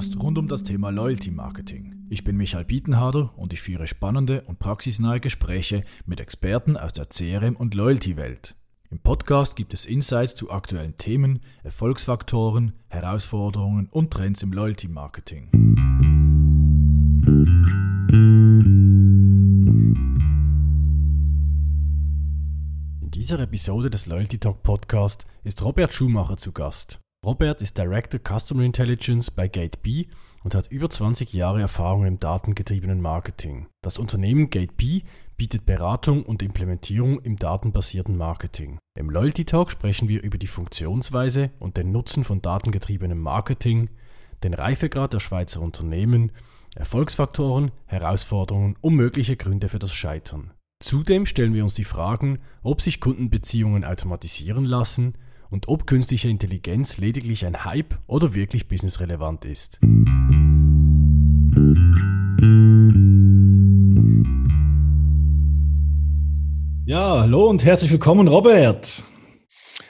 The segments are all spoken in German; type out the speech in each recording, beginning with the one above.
Podcast rund um das Thema Loyalty Marketing. Ich bin Michael Bietenharder und ich führe spannende und praxisnahe Gespräche mit Experten aus der CRM- und Loyalty-Welt. Im Podcast gibt es Insights zu aktuellen Themen, Erfolgsfaktoren, Herausforderungen und Trends im Loyalty Marketing. In dieser Episode des Loyalty Talk Podcast ist Robert Schumacher zu Gast. Robert ist Director Customer Intelligence bei GateB und hat über 20 Jahre Erfahrung im datengetriebenen Marketing. Das Unternehmen GateB bietet Beratung und Implementierung im datenbasierten Marketing. Im Loyalty Talk sprechen wir über die Funktionsweise und den Nutzen von datengetriebenem Marketing, den Reifegrad der Schweizer Unternehmen, Erfolgsfaktoren, Herausforderungen und mögliche Gründe für das Scheitern. Zudem stellen wir uns die Fragen, ob sich Kundenbeziehungen automatisieren lassen, und ob künstliche Intelligenz lediglich ein Hype oder wirklich businessrelevant ist. Ja, hallo und herzlich willkommen, Robert.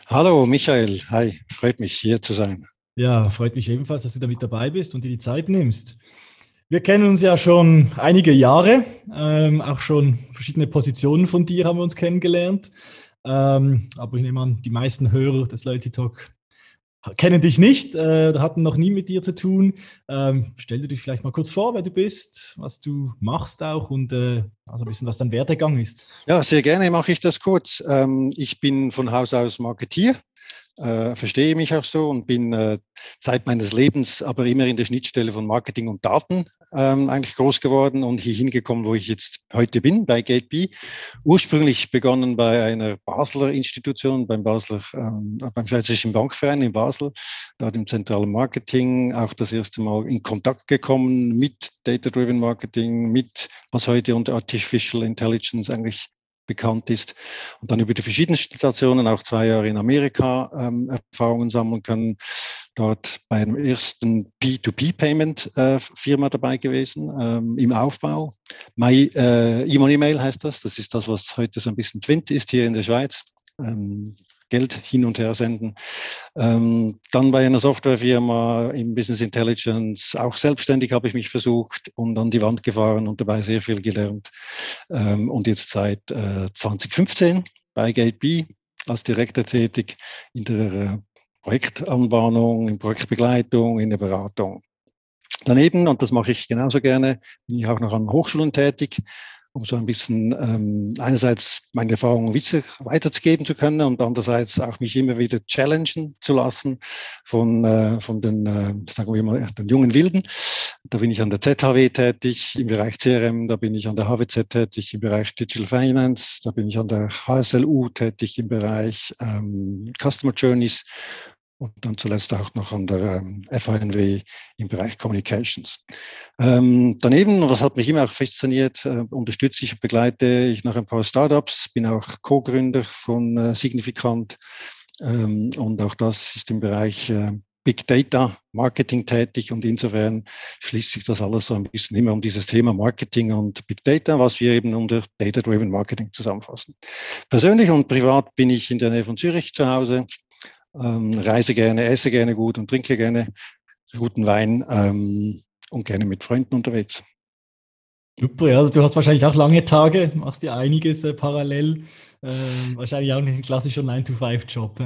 Hallo, Michael. Hi, freut mich, hier zu sein. Ja, freut mich ebenfalls, dass du da mit dabei bist und dir die Zeit nimmst. Wir kennen uns ja schon einige Jahre, ähm, auch schon verschiedene Positionen von dir haben wir uns kennengelernt. Ähm, aber ich nehme an, die meisten Hörer des Loyalty Talk kennen dich nicht, äh, hatten noch nie mit dir zu tun. Ähm, stell dir dich vielleicht mal kurz vor, wer du bist, was du machst auch und äh, also ein bisschen, was dein Werdegang ist. Ja, sehr gerne mache ich das kurz. Ähm, ich bin von Haus aus Marketier äh, verstehe mich auch so und bin äh, Zeit meines Lebens aber immer in der Schnittstelle von Marketing und Daten ähm, eigentlich groß geworden und hier hingekommen, wo ich jetzt heute bin, bei GateB. Ursprünglich begonnen bei einer Basler Institution, beim Basler, ähm, beim Schweizerischen Bankverein in Basel, dort im zentralen Marketing, auch das erste Mal in Kontakt gekommen mit Data-Driven Marketing, mit was heute unter Artificial Intelligence eigentlich bekannt ist. Und dann über die verschiedenen Stationen, auch zwei Jahre in Amerika, ähm, Erfahrungen sammeln können. Dort bei einem ersten P2P-Payment-Firma äh, dabei gewesen, ähm, im Aufbau. My äh, E-Money-Mail heißt das. Das ist das, was heute so ein bisschen Twint ist hier in der Schweiz. Ähm, Geld hin und her senden. Ähm, dann bei einer Softwarefirma im Business Intelligence, auch selbstständig habe ich mich versucht und an die Wand gefahren und dabei sehr viel gelernt. Ähm, und jetzt seit äh, 2015 bei GateB als Direktor tätig in der äh, Projektanbahnung, in Projektbegleitung, in der Beratung. Daneben, und das mache ich genauso gerne, bin ich auch noch an Hochschulen tätig um so ein bisschen ähm, einerseits meine Erfahrungen weiterzugeben zu können und andererseits auch mich immer wieder challengen zu lassen von, äh, von den, äh, sagen wir mal, den jungen Wilden. Da bin ich an der ZHW tätig im Bereich CRM, da bin ich an der HWZ tätig im Bereich Digital Finance, da bin ich an der HSLU tätig im Bereich ähm, Customer Journeys und dann zuletzt auch noch an der ähm, FANW im Bereich Communications. Ähm, daneben, was hat mich immer auch fasziniert, äh, unterstütze ich, begleite ich noch ein paar Startups, bin auch Co-Gründer von äh, Significant ähm, und auch das ist im Bereich äh, Big Data Marketing tätig und insofern schließt sich das alles so ein bisschen immer um dieses Thema Marketing und Big Data, was wir eben unter Data Driven Marketing zusammenfassen. Persönlich und privat bin ich in der Nähe von Zürich zu Hause, ähm, reise gerne, esse gerne gut und trinke gerne guten Wein ähm, und gerne mit Freunden unterwegs. Super, ja, also du hast wahrscheinlich auch lange Tage, machst dir einiges äh, parallel. Äh, wahrscheinlich auch nicht ein klassischer 9-to-5-Job.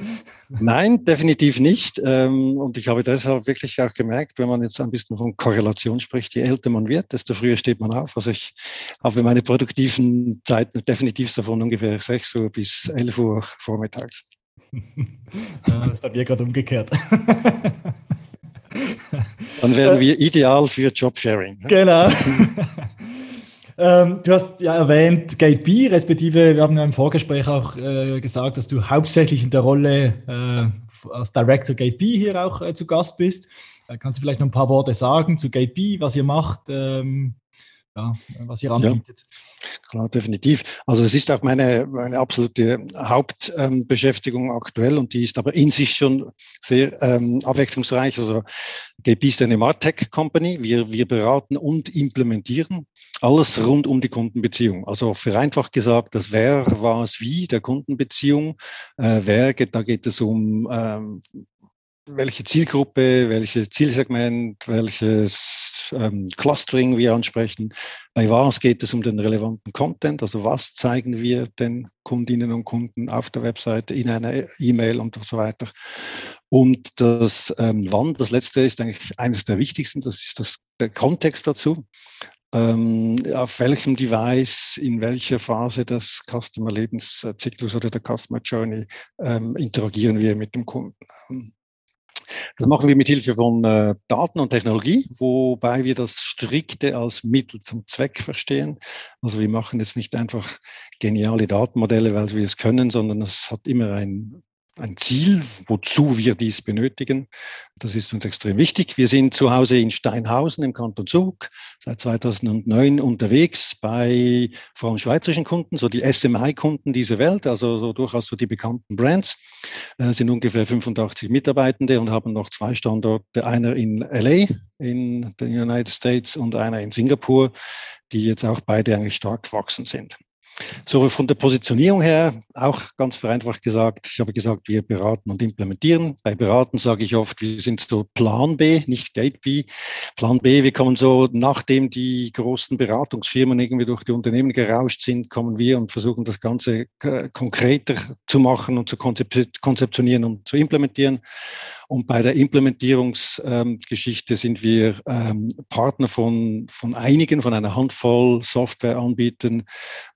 Nein, definitiv nicht. Ähm, und ich habe deshalb wirklich auch gemerkt, wenn man jetzt ein bisschen von Korrelation spricht, je älter man wird, desto früher steht man auf. Also ich habe meine produktiven Zeiten definitiv davon ungefähr 6 Uhr bis 11 Uhr vormittags. das ist bei mir gerade umgekehrt. Dann wären wir ideal für Jobsharing. Ne? Genau. ähm, du hast ja erwähnt Gate B, respektive wir haben ja im Vorgespräch auch äh, gesagt, dass du hauptsächlich in der Rolle äh, als Director Gate B hier auch äh, zu Gast bist. Äh, kannst du vielleicht noch ein paar Worte sagen zu Gate B, was ihr macht, ähm, ja, was ihr anbietet? Ja, klar, definitiv. Also es ist auch meine, meine absolute Hauptbeschäftigung ähm, aktuell und die ist aber in sich schon sehr ähm, abwechslungsreich. Also GP ist eine Martech Company. Wir, wir beraten und implementieren alles rund um die Kundenbeziehung. Also vereinfacht gesagt, das Wer, was, wie der Kundenbeziehung. Äh, wer, da geht es um ähm, welche Zielgruppe, welches Zielsegment, welches ähm, Clustering wir ansprechen. Bei was geht es um den relevanten Content? Also was zeigen wir den Kundinnen und Kunden auf der Webseite, in einer E-Mail und so weiter. Und das ähm, Wann, das letzte ist eigentlich eines der wichtigsten, das ist das, der Kontext dazu. Ähm, auf welchem Device, in welcher Phase des Customer Lebenszyklus oder der Customer Journey ähm, interagieren wir mit dem Kunden. Das machen wir mit Hilfe von äh, Daten und Technologie, wobei wir das strikte als Mittel zum Zweck verstehen. Also wir machen jetzt nicht einfach geniale Datenmodelle, weil wir es können, sondern es hat immer ein ein Ziel, wozu wir dies benötigen. Das ist uns extrem wichtig. Wir sind zu Hause in Steinhausen im Kanton Zug seit 2009 unterwegs bei vor allem schweizerischen Kunden, so die SMI-Kunden dieser Welt, also so durchaus so die bekannten Brands, äh, sind ungefähr 85 Mitarbeitende und haben noch zwei Standorte, einer in LA in den United States und einer in Singapur, die jetzt auch beide eigentlich stark gewachsen sind. So von der Positionierung her, auch ganz vereinfacht gesagt, ich habe gesagt, wir beraten und implementieren. Bei beraten sage ich oft, wir sind so Plan B, nicht Gate B. Plan B, wir kommen so, nachdem die großen Beratungsfirmen irgendwie durch die Unternehmen gerauscht sind, kommen wir und versuchen das Ganze äh, konkreter zu machen und zu konzeptionieren und zu implementieren. Und bei der Implementierungsgeschichte ähm, sind wir ähm, Partner von, von einigen, von einer Handvoll Softwareanbietern,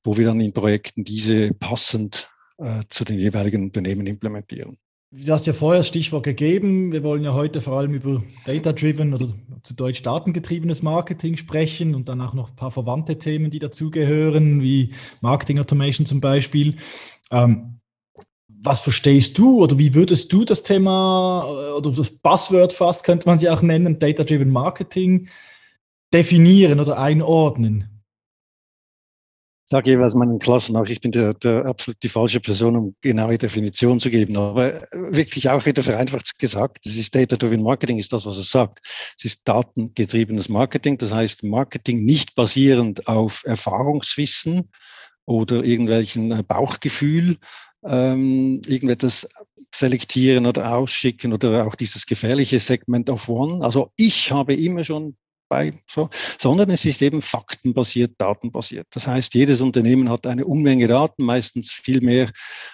wo wir dann in Projekten diese passend äh, zu den jeweiligen Unternehmen implementieren. Du hast ja vorher das Stichwort gegeben. Wir wollen ja heute vor allem über Data-Driven oder zu Deutsch datengetriebenes Marketing sprechen und dann auch noch ein paar verwandte Themen, die dazugehören, wie Marketing Automation zum Beispiel. Ähm, was verstehst du oder wie würdest du das Thema äh, oder das Buzzword fast könnte man sie auch nennen, Data-Driven Marketing, definieren oder einordnen? Ich sage jeweils meinen Klassen auch, ich bin der, der absolut die falsche Person, um genaue Definition zu geben. Aber wirklich auch wieder vereinfacht gesagt, das ist Data-Driven Marketing, ist das, was es sagt. Es ist datengetriebenes Marketing, das heißt Marketing nicht basierend auf Erfahrungswissen oder irgendwelchen äh, Bauchgefühl, ähm, irgendetwas selektieren oder ausschicken oder auch dieses gefährliche Segment of One. Also ich habe immer schon bei so, sondern es ist eben faktenbasiert, datenbasiert. Das heißt, jedes Unternehmen hat eine Unmenge Daten, meistens viel mehr,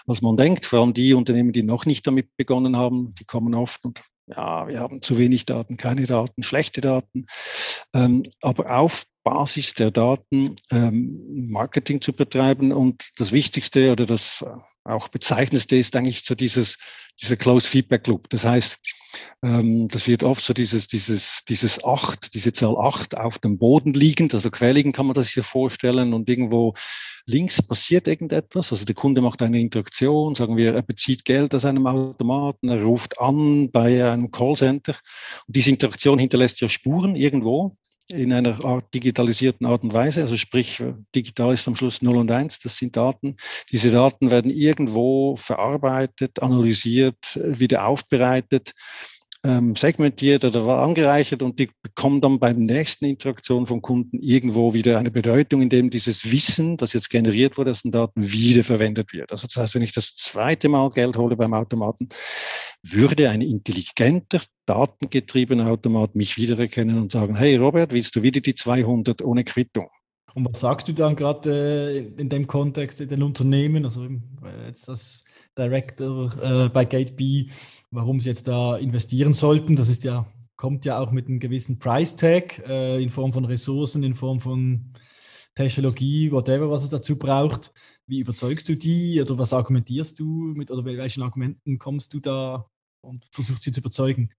als man denkt. Vor allem die Unternehmen, die noch nicht damit begonnen haben, die kommen oft und ja, wir haben zu wenig Daten, keine Daten, schlechte Daten. Ähm, aber auf Basis der Daten ähm, Marketing zu betreiben. Und das Wichtigste oder das äh, auch bezeichnendste ist eigentlich so dieses, dieser Closed Feedback Loop. Das heißt, ähm, das wird oft so dieses, dieses, dieses acht, diese Zahl acht auf dem Boden liegend, also quäligen kann man das sich vorstellen und irgendwo links passiert irgendetwas. Also der Kunde macht eine Interaktion, sagen wir, er bezieht Geld aus einem Automaten, er ruft an bei einem Callcenter und diese Interaktion hinterlässt ja Spuren irgendwo in einer Art digitalisierten Art und Weise. Also sprich, digital ist am Schluss 0 und 1, das sind Daten. Diese Daten werden irgendwo verarbeitet, analysiert, wieder aufbereitet ähm, segmentiert oder angereichert und die bekommen dann beim nächsten Interaktion vom Kunden irgendwo wieder eine Bedeutung, indem dieses Wissen, das jetzt generiert wurde aus den Daten, wiederverwendet wird. Also das heißt, wenn ich das zweite Mal Geld hole beim Automaten, würde ein intelligenter, datengetriebener Automat mich wiedererkennen und sagen, hey Robert, willst du wieder die 200 ohne Quittung? Und was sagst du dann gerade äh, in dem Kontext in den Unternehmen, also jetzt das Director äh, bei GateB, warum sie jetzt da investieren sollten. Das ist ja, kommt ja auch mit einem gewissen Price Tag äh, in Form von Ressourcen, in Form von Technologie, whatever, was es dazu braucht. Wie überzeugst du die oder was argumentierst du mit oder welchen Argumenten kommst du da und versuchst sie zu überzeugen?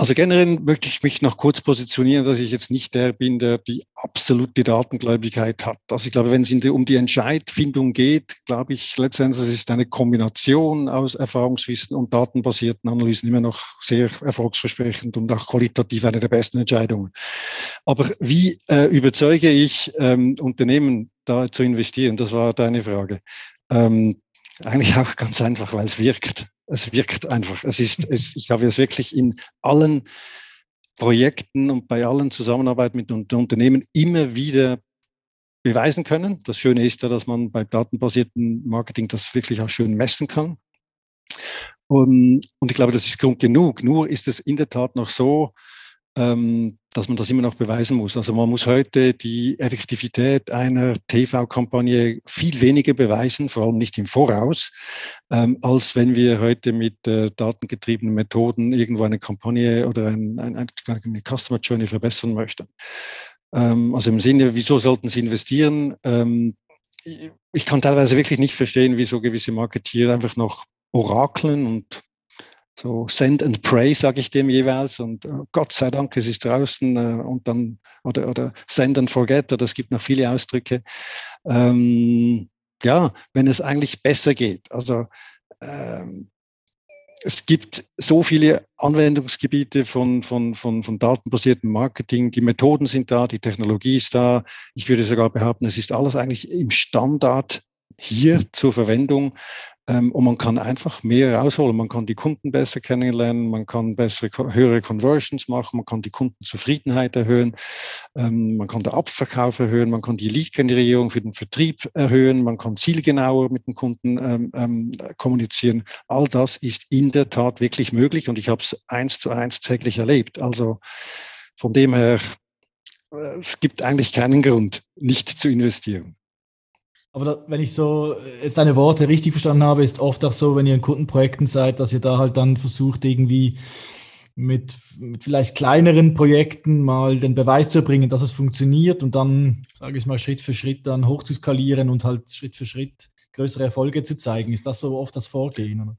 Also generell möchte ich mich noch kurz positionieren, dass ich jetzt nicht der bin, der die absolute Datengläubigkeit hat. Also ich glaube, wenn es um die Entscheidfindung geht, glaube ich letztendlich es ist eine Kombination aus Erfahrungswissen und datenbasierten Analysen immer noch sehr erfolgsversprechend und auch qualitativ eine der besten Entscheidungen. Aber wie äh, überzeuge ich ähm, Unternehmen da zu investieren? Das war deine Frage. Ähm, eigentlich auch ganz einfach, weil es wirkt. Es wirkt einfach. Es ist, es, ich habe es wirklich in allen Projekten und bei allen Zusammenarbeiten mit Unternehmen immer wieder beweisen können. Das Schöne ist ja, dass man bei datenbasierten Marketing das wirklich auch schön messen kann. Und, und ich glaube, das ist Grund genug. Nur ist es in der Tat noch so, ähm, dass man das immer noch beweisen muss. Also man muss heute die Effektivität einer TV-Kampagne viel weniger beweisen, vor allem nicht im Voraus, ähm, als wenn wir heute mit äh, datengetriebenen Methoden irgendwo eine Kampagne oder ein, ein, eine Customer Journey verbessern möchten. Ähm, also im Sinne, wieso sollten Sie investieren? Ähm, ich kann teilweise wirklich nicht verstehen, wieso gewisse Marketeer einfach noch orakeln und so Send and Pray, sage ich dem jeweils. Und uh, Gott sei Dank, es ist draußen uh, und dann, oder, oder Send and Forget, oder es gibt noch viele Ausdrücke. Ähm, ja, wenn es eigentlich besser geht. Also ähm, es gibt so viele Anwendungsgebiete von, von, von, von datenbasiertem Marketing. Die Methoden sind da, die Technologie ist da. Ich würde sogar behaupten, es ist alles eigentlich im Standard hier zur Verwendung. Ähm, und man kann einfach mehr rausholen. Man kann die Kunden besser kennenlernen, man kann bessere, höhere Conversions machen, man kann die Kundenzufriedenheit erhöhen, ähm, man kann den Abverkauf erhöhen, man kann die Lead-Generierung für den Vertrieb erhöhen, man kann zielgenauer mit den Kunden ähm, kommunizieren. All das ist in der Tat wirklich möglich und ich habe es eins zu eins täglich erlebt. Also von dem her, äh, es gibt eigentlich keinen Grund, nicht zu investieren. Aber da, wenn ich so äh, jetzt deine Worte richtig verstanden habe, ist oft auch so, wenn ihr in Kundenprojekten seid, dass ihr da halt dann versucht, irgendwie mit, mit vielleicht kleineren Projekten mal den Beweis zu erbringen, dass es funktioniert und dann, sage ich mal, Schritt für Schritt dann hochzuskalieren und halt Schritt für Schritt größere Erfolge zu zeigen. Ist das so oft das Vorgehen? Oder?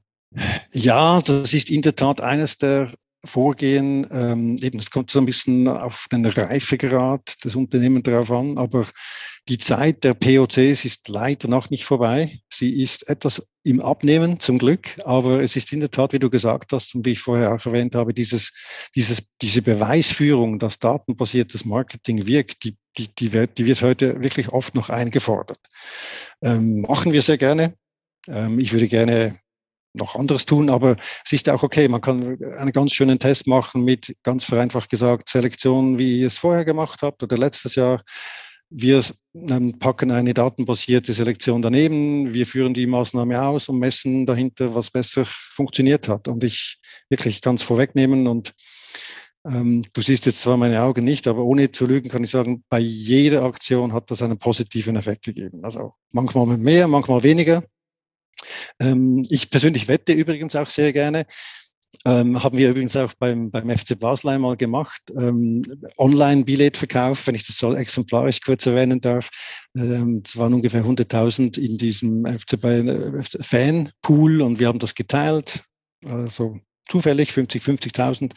Ja, das ist in der Tat eines der Vorgehen. Ähm, eben, es kommt so ein bisschen auf den Reifegrad des Unternehmens drauf an, aber die Zeit der POCs ist leider noch nicht vorbei. Sie ist etwas im Abnehmen, zum Glück, aber es ist in der Tat, wie du gesagt hast und wie ich vorher auch erwähnt habe, dieses, dieses, diese Beweisführung, dass datenbasiertes Marketing wirkt, die, die, die, wird, die wird heute wirklich oft noch eingefordert. Ähm, machen wir sehr gerne. Ähm, ich würde gerne noch anderes tun, aber es ist auch okay. Man kann einen ganz schönen Test machen mit, ganz vereinfacht gesagt, Selektion, wie ihr es vorher gemacht habt oder letztes Jahr. Wir ähm, packen eine datenbasierte Selektion daneben, wir führen die Maßnahme aus und messen dahinter, was besser funktioniert hat. Und ich wirklich es vorwegnehmen und ähm, du siehst jetzt zwar meine Augen nicht, aber ohne zu lügen kann ich sagen, bei jeder Aktion hat das einen positiven Effekt gegeben. Also manchmal mehr, manchmal weniger. Ähm, ich persönlich wette übrigens auch sehr gerne. Ähm, haben wir übrigens auch beim, beim FC Basel einmal gemacht. Ähm, Online-Billetverkauf, wenn ich das so exemplarisch kurz erwähnen darf. Ähm, es waren ungefähr 100.000 in diesem FC Fan-Pool und wir haben das geteilt. Also zufällig 50, 50.000.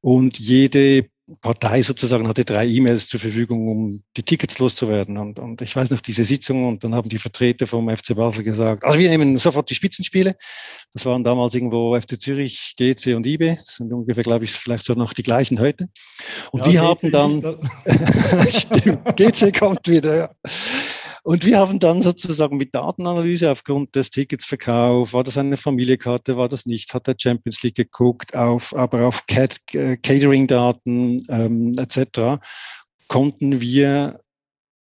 Und jede Partei sozusagen hatte drei E-Mails zur Verfügung, um die Tickets loszuwerden. Und, und ich weiß noch diese Sitzung und dann haben die Vertreter vom FC Basel gesagt, also wir nehmen sofort die Spitzenspiele. Das waren damals irgendwo FC Zürich, GC und IB. Das sind ungefähr, glaube ich, vielleicht so noch die gleichen heute. Und ja, die haben dann, stimmt, GC kommt wieder, ja. Und wir haben dann sozusagen mit Datenanalyse aufgrund des Ticketsverkaufs, war das eine Familienkarte, war das nicht, hat der Champions League geguckt, auf, aber auf äh, Catering-Daten ähm, etc., konnten wir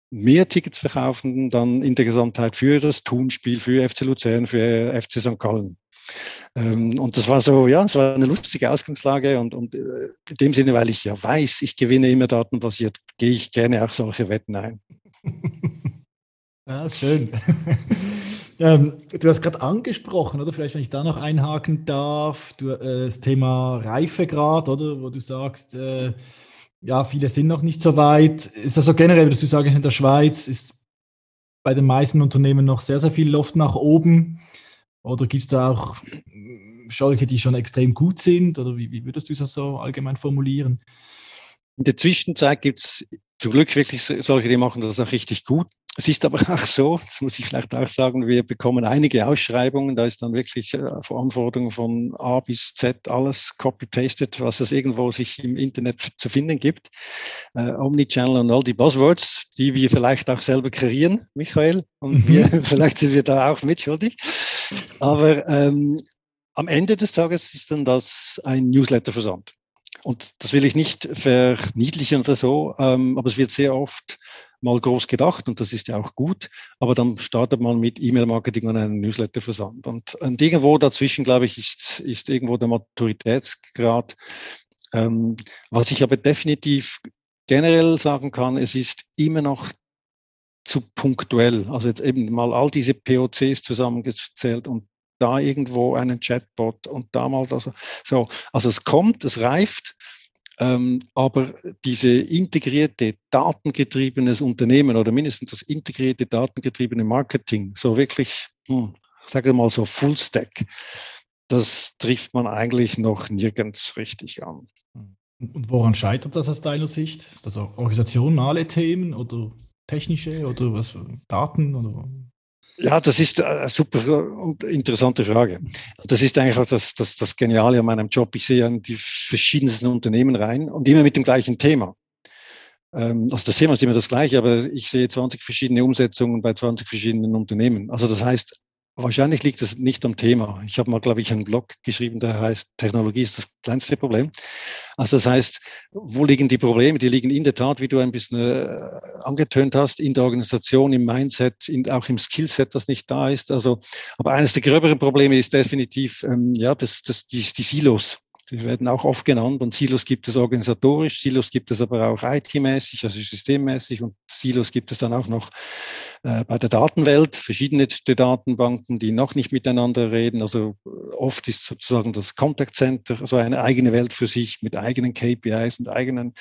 mehr Tickets verkaufen dann in der Gesamtheit für das Tunspiel, für FC Luzern, für FC St. Gallen. Ähm, und das war so, ja, es war eine lustige Ausgangslage und, und äh, in dem Sinne, weil ich ja weiß, ich gewinne immer datenbasiert, gehe ich gerne auch solche Wetten ein. Ja, ist schön. ähm, du hast gerade angesprochen, oder vielleicht, wenn ich da noch einhaken darf, du, äh, das Thema Reifegrad, oder, wo du sagst, äh, ja, viele sind noch nicht so weit. Ist das so generell, dass du sagst, in der Schweiz ist bei den meisten Unternehmen noch sehr, sehr viel Luft nach oben? Oder gibt es da auch solche, die schon extrem gut sind? Oder wie, wie würdest du das so allgemein formulieren? In der Zwischenzeit gibt es zum Glück wirklich solche, die machen das auch richtig gut. Es ist aber auch so, das muss ich vielleicht auch sagen, wir bekommen einige Ausschreibungen, da ist dann wirklich äh, Anforderungen von A bis Z alles copy-pasted, was es irgendwo sich im Internet zu finden gibt. Äh, Omnichannel und all die Buzzwords, die wir vielleicht auch selber kreieren, Michael, und mhm. wir, vielleicht sind wir da auch mitschuldig. Aber ähm, am Ende des Tages ist dann das ein Newsletter-Versand. Und das will ich nicht verniedlichen oder so, ähm, aber es wird sehr oft mal groß gedacht und das ist ja auch gut, aber dann startet man mit E-Mail-Marketing und einem Newsletter-Versand. Und, und, irgendwo dazwischen, glaube ich, ist, ist irgendwo der Maturitätsgrad. Ähm, was ich aber definitiv generell sagen kann, es ist immer noch zu punktuell. Also jetzt eben mal all diese POCs zusammengezählt und da irgendwo einen Chatbot und da mal das. So, also es kommt, es reift, ähm, aber diese integrierte, datengetriebenes Unternehmen oder mindestens das integrierte, datengetriebene Marketing, so wirklich, hm, sage mal so Full Stack, das trifft man eigentlich noch nirgends richtig an. Und woran scheitert das aus deiner Sicht? Ist das auch organisationale Themen oder technische oder was, Daten oder? Ja, das ist eine super und interessante Frage. Das ist eigentlich auch das, das, das Geniale an meinem Job. Ich sehe an die verschiedensten Unternehmen rein und immer mit dem gleichen Thema. Ähm, also das Thema ist immer das gleiche, aber ich sehe 20 verschiedene Umsetzungen bei 20 verschiedenen Unternehmen. Also das heißt, Wahrscheinlich liegt es nicht am Thema. Ich habe mal, glaube ich, einen Blog geschrieben, der heißt, Technologie ist das kleinste Problem. Also das heißt, wo liegen die Probleme? Die liegen in der Tat, wie du ein bisschen äh, angetönt hast, in der Organisation, im Mindset, in, auch im Skillset, das nicht da ist. Also, aber eines der gröberen Probleme ist definitiv, ähm, ja, das, das, die, die Silos. Die werden auch oft genannt und Silos gibt es organisatorisch, Silos gibt es aber auch IT-mäßig, also systemmäßig und Silos gibt es dann auch noch äh, bei der Datenwelt, verschiedene Datenbanken, die noch nicht miteinander reden. Also äh, oft ist sozusagen das Contact Center so eine eigene Welt für sich mit eigenen KPIs und eigenen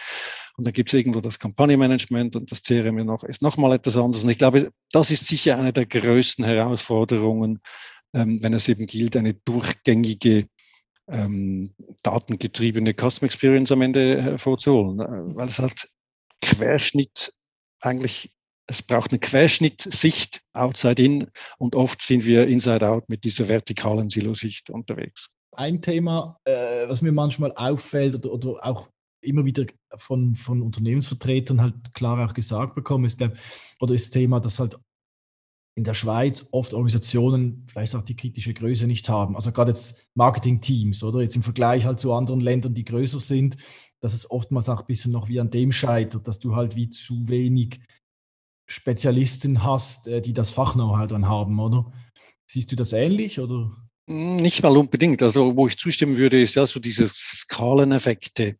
und dann gibt es irgendwo das Kampagnenmanagement und das CRM noch, ist nochmal etwas anderes. Und ich glaube, das ist sicher eine der größten Herausforderungen, ähm, wenn es eben gilt, eine durchgängige ähm, datengetriebene Custom Experience am Ende hervorzuholen, äh, weil es halt Querschnitt eigentlich, es braucht eine Querschnittsicht outside in und oft sind wir inside out mit dieser vertikalen Silo-Sicht unterwegs. Ein Thema, äh, was mir manchmal auffällt oder, oder auch immer wieder von, von Unternehmensvertretern halt klar auch gesagt bekommen, ist der, oder ist das Thema, dass halt in der Schweiz oft Organisationen vielleicht auch die kritische Größe nicht haben. Also gerade jetzt Marketing-Teams oder jetzt im Vergleich halt zu anderen Ländern, die größer sind, dass es oftmals auch ein bisschen noch wie an dem scheitert, dass du halt wie zu wenig Spezialisten hast, äh, die das Fachknow-how dann haben, oder? Siehst du das ähnlich oder? Nicht mal unbedingt. Also wo ich zustimmen würde, ist ja so diese Skaleneffekte.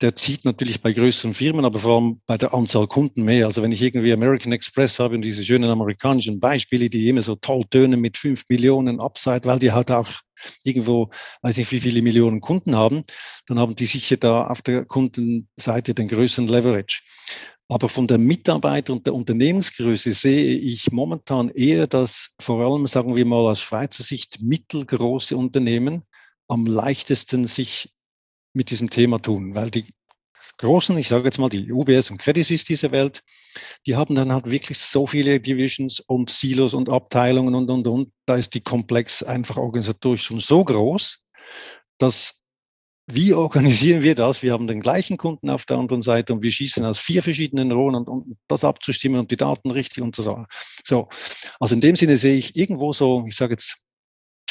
Der zieht natürlich bei größeren Firmen, aber vor allem bei der Anzahl Kunden mehr. Also wenn ich irgendwie American Express habe und diese schönen amerikanischen Beispiele, die immer so toll tönen mit fünf Millionen Upside, weil die halt auch irgendwo, weiß nicht wie viele Millionen Kunden haben, dann haben die sicher da auf der Kundenseite den größeren Leverage. Aber von der Mitarbeiter- und der Unternehmensgröße sehe ich momentan eher, dass vor allem, sagen wir mal aus Schweizer Sicht, mittelgroße Unternehmen am leichtesten sich mit diesem Thema tun, weil die großen, ich sage jetzt mal die UBS und Credit Suisse dieser Welt, die haben dann halt wirklich so viele Divisions und Silos und Abteilungen und, und, und. Da ist die Komplex einfach organisatorisch schon so groß, dass wie organisieren wir das? Wir haben den gleichen Kunden auf der anderen Seite und wir schießen aus vier verschiedenen Rohren und, um das abzustimmen und die Daten richtig und so. So, also in dem Sinne sehe ich irgendwo so, ich sage jetzt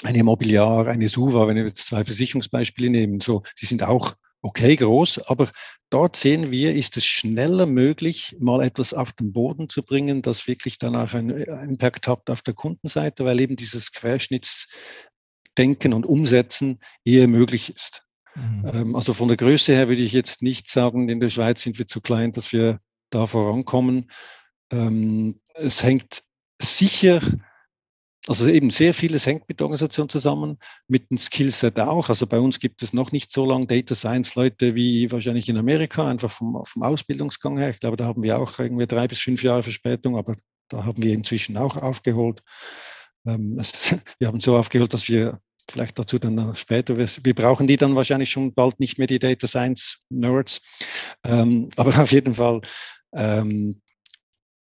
eine Immobiliar, eine Suva, wenn wir jetzt zwei Versicherungsbeispiele nehmen, so, die sind auch okay groß, aber dort sehen wir, ist es schneller möglich, mal etwas auf den Boden zu bringen, das wirklich danach einen Impact hat auf der Kundenseite, weil eben dieses Querschnittsdenken und Umsetzen eher möglich ist. Mhm. Ähm, also von der Größe her würde ich jetzt nicht sagen, in der Schweiz sind wir zu klein, dass wir da vorankommen. Ähm, es hängt sicher, also eben sehr vieles hängt mit der Organisation zusammen, mit dem Skillset auch. Also bei uns gibt es noch nicht so lange Data Science Leute wie wahrscheinlich in Amerika, einfach vom, vom Ausbildungsgang her. Ich glaube, da haben wir auch irgendwie drei bis fünf Jahre Verspätung, aber da haben wir inzwischen auch aufgeholt. Ähm, es, wir haben so aufgeholt, dass wir vielleicht dazu dann später. Wir, wir, brauchen die dann wahrscheinlich schon bald nicht mehr, die Data Science Nerds. Ähm, aber auf jeden Fall, ähm,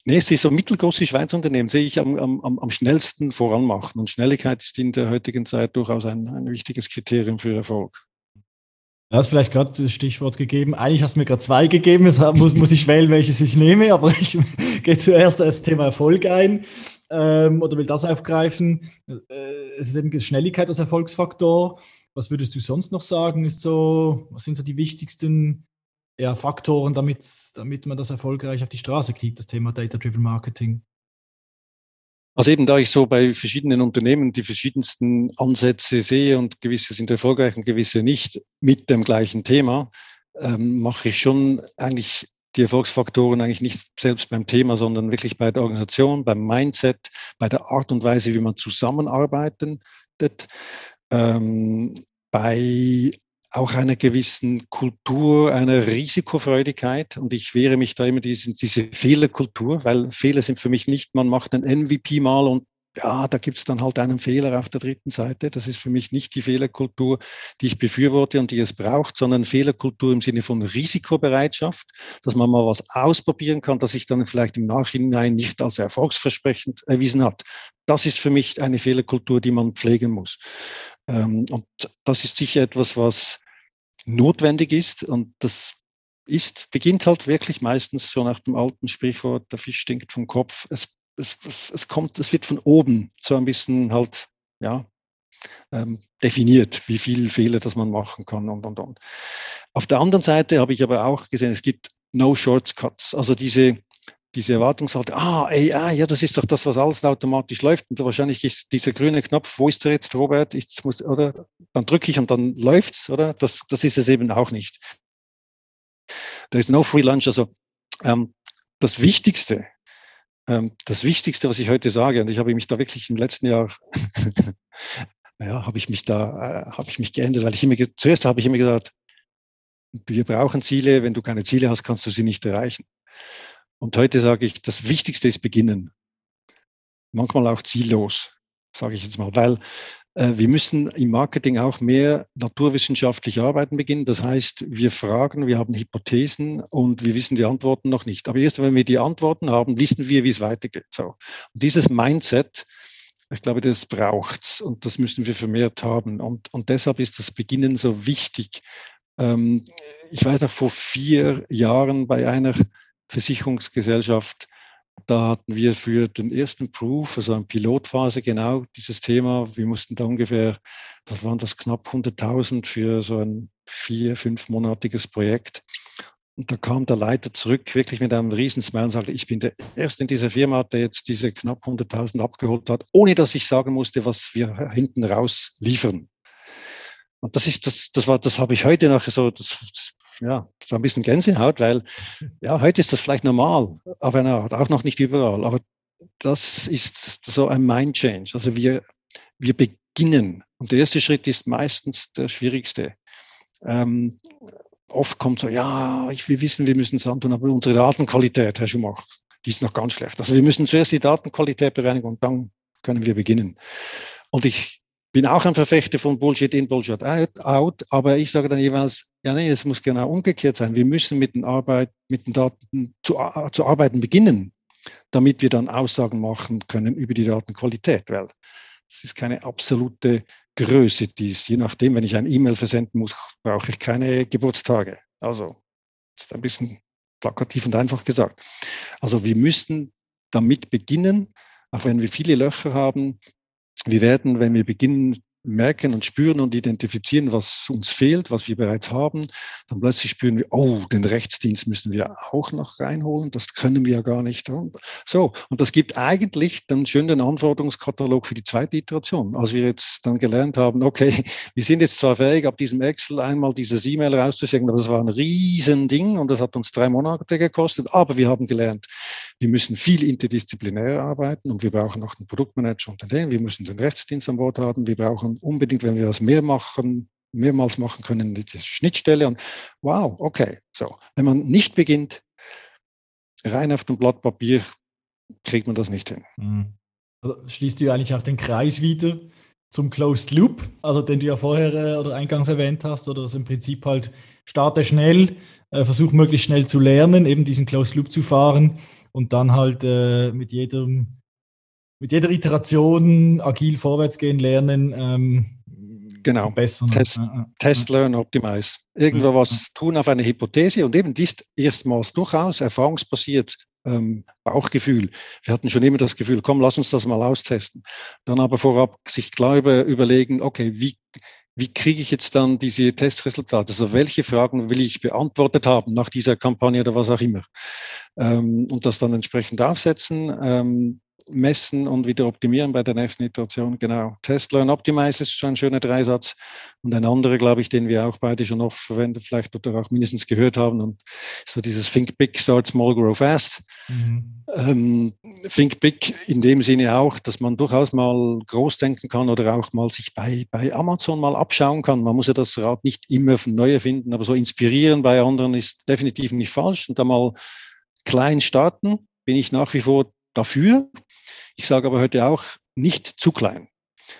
nee, ist so mittelgroße Schweiz-Unternehmen, sehe ich am, am, am schnellsten voranmachen. Und Schnelligkeit ist in der heutigen Zeit durchaus ein, ein wichtiges Kriterium für Erfolg. Du hast vielleicht gerade das Stichwort gegeben. Eigentlich hast du mir gerade zwei gegeben. Jetzt muss, muss ich wählen, welches ich nehme, aber ich gehe zuerst das Thema Erfolg ein ähm, oder will das aufgreifen. Äh, es ist eben Schnelligkeit als Erfolgsfaktor. Was würdest du sonst noch sagen? Ist so, was sind so die wichtigsten ja, Faktoren, damit, damit man das erfolgreich auf die Straße kriegt, das Thema Data-Driven Marketing? Also eben, da ich so bei verschiedenen Unternehmen die verschiedensten Ansätze sehe und gewisse sind erfolgreich und gewisse nicht mit dem gleichen Thema, ähm, mache ich schon eigentlich die Erfolgsfaktoren eigentlich nicht selbst beim Thema, sondern wirklich bei der Organisation, beim Mindset, bei der Art und Weise, wie man zusammenarbeitet, ähm, bei auch einer gewissen Kultur, einer Risikofreudigkeit. Und ich wehre mich da immer diese, diese Fehlerkultur, weil Fehler sind für mich nicht, man macht ein MVP mal und ja, da gibt es dann halt einen Fehler auf der dritten Seite. Das ist für mich nicht die Fehlerkultur, die ich befürworte und die es braucht, sondern Fehlerkultur im Sinne von Risikobereitschaft, dass man mal was ausprobieren kann, das sich dann vielleicht im Nachhinein nicht als erfolgsversprechend erwiesen hat. Das ist für mich eine Fehlerkultur, die man pflegen muss. Ähm, und das ist sicher etwas, was notwendig ist und das ist, beginnt halt wirklich meistens so nach dem alten Sprichwort, der Fisch stinkt vom Kopf. Es es, es, es kommt, es wird von oben so ein bisschen halt, ja, ähm, definiert, wie viel Fehler das man machen kann und, und, und. Auf der anderen Seite habe ich aber auch gesehen, es gibt no shortcuts. Also diese, diese Erwartungshaltung, ah, AI, ja, das ist doch das, was alles automatisch läuft. Und wahrscheinlich ist dieser grüne Knopf, wo ist der jetzt, Robert? Ich muss, oder? Dann drücke ich und dann läuft's, oder? Das, das ist es eben auch nicht. Da ist no free lunch. Also ähm, das Wichtigste das Wichtigste, was ich heute sage, und ich habe mich da wirklich im letzten Jahr, naja, habe ich mich da, äh, habe ich mich geändert, weil ich immer, zuerst habe ich immer gesagt, wir brauchen Ziele, wenn du keine Ziele hast, kannst du sie nicht erreichen. Und heute sage ich, das Wichtigste ist beginnen. Manchmal auch ziellos, sage ich jetzt mal, weil wir müssen im Marketing auch mehr naturwissenschaftlich arbeiten beginnen. Das heißt, wir fragen, wir haben Hypothesen und wir wissen die Antworten noch nicht. Aber erst wenn wir die Antworten haben, wissen wir, wie es weitergeht. So. Und dieses Mindset, ich glaube, das braucht's und das müssen wir vermehrt haben. Und, und deshalb ist das Beginnen so wichtig. Ähm, ich weiß noch, vor vier Jahren bei einer Versicherungsgesellschaft da hatten wir für den ersten Proof, also eine Pilotphase, genau dieses Thema. Wir mussten da ungefähr, das waren das knapp 100.000 für so ein vier-, fünfmonatiges Projekt. Und da kam der Leiter zurück, wirklich mit einem Riesensmile und sagte, ich bin der Erste in dieser Firma, der jetzt diese knapp 100.000 abgeholt hat, ohne dass ich sagen musste, was wir hinten raus liefern. Und das ist, das, das war, das habe ich heute noch so, das, das ja, so ein bisschen Gänsehaut, weil ja, heute ist das vielleicht normal, aber na, auch noch nicht überall. Aber das ist so ein Mind Change. Also wir, wir beginnen. Und der erste Schritt ist meistens der schwierigste. Ähm, oft kommt so, ja, ich will wissen, wir müssen es antun, aber unsere Datenqualität, Herr Schumacher, die ist noch ganz schlecht. Also wir müssen zuerst die Datenqualität bereinigen und dann können wir beginnen. Und ich bin auch ein Verfechter von Bullshit in, Bullshit out, aber ich sage dann jeweils, ja, nee, es muss genau umgekehrt sein. Wir müssen mit den Arbeit, mit den Daten zu, zu arbeiten beginnen, damit wir dann Aussagen machen können über die Datenqualität, weil es ist keine absolute Größe, die ist, je nachdem, wenn ich ein E-Mail versenden muss, brauche ich keine Geburtstage. Also, ist ein bisschen plakativ und einfach gesagt. Also, wir müssten damit beginnen, auch wenn wir viele Löcher haben, wir werden, wenn wir beginnen, merken und spüren und identifizieren, was uns fehlt, was wir bereits haben, dann plötzlich spüren wir, oh, den Rechtsdienst müssen wir auch noch reinholen, das können wir ja gar nicht. So, und das gibt eigentlich dann schön den Anforderungskatalog für die zweite Iteration. Als wir jetzt dann gelernt haben, okay, wir sind jetzt zwar fähig, ab diesem Excel einmal dieses E-Mail rauszuschicken, aber das war ein Riesending und das hat uns drei Monate gekostet, aber wir haben gelernt, wir müssen viel interdisziplinär arbeiten und wir brauchen auch einen Produktmanager unter den, wir müssen den Rechtsdienst an Bord haben, wir brauchen machen, unbedingt, wenn wir das mehr machen, mehrmals machen können, diese Schnittstelle. Und wow, okay. So, wenn man nicht beginnt, rein auf dem Blatt Papier, kriegt man das nicht hin. Mhm. Also schließt du eigentlich auch den Kreis wieder zum Closed Loop, also den du ja vorher äh, oder eingangs erwähnt hast, oder also im Prinzip halt starte schnell, äh, versuch möglichst schnell zu lernen, eben diesen Closed Loop zu fahren und dann halt äh, mit jedem mit jeder Iteration agil vorwärts gehen, lernen. Ähm, genau. Bessern. Test, ja, Test, Learn, Optimize. Irgendwo was tun auf eine Hypothese und eben dies erstmals durchaus erfahrungsbasiert ähm, Bauchgefühl. Wir hatten schon immer das Gefühl, komm, lass uns das mal austesten. Dann aber vorab sich klar über, überlegen, okay, wie, wie kriege ich jetzt dann diese Testresultate? Also welche Fragen will ich beantwortet haben nach dieser Kampagne oder was auch immer? Ähm, und das dann entsprechend aufsetzen. Ähm, messen und wieder optimieren bei der nächsten Iteration. Genau. Test, Learn, Optimize ist schon ein schöner Dreisatz. Und ein anderer, glaube ich, den wir auch beide schon oft verwendet, vielleicht oder auch mindestens gehört haben. Und so dieses Think Big, Start Small, Grow Fast. Mhm. Ähm, Think Big in dem Sinne auch, dass man durchaus mal groß denken kann oder auch mal sich bei, bei Amazon mal abschauen kann. Man muss ja das Rad nicht immer neu erfinden, aber so inspirieren bei anderen ist definitiv nicht falsch. Und da mal klein starten, bin ich nach wie vor dafür. Ich sage aber heute auch nicht zu klein,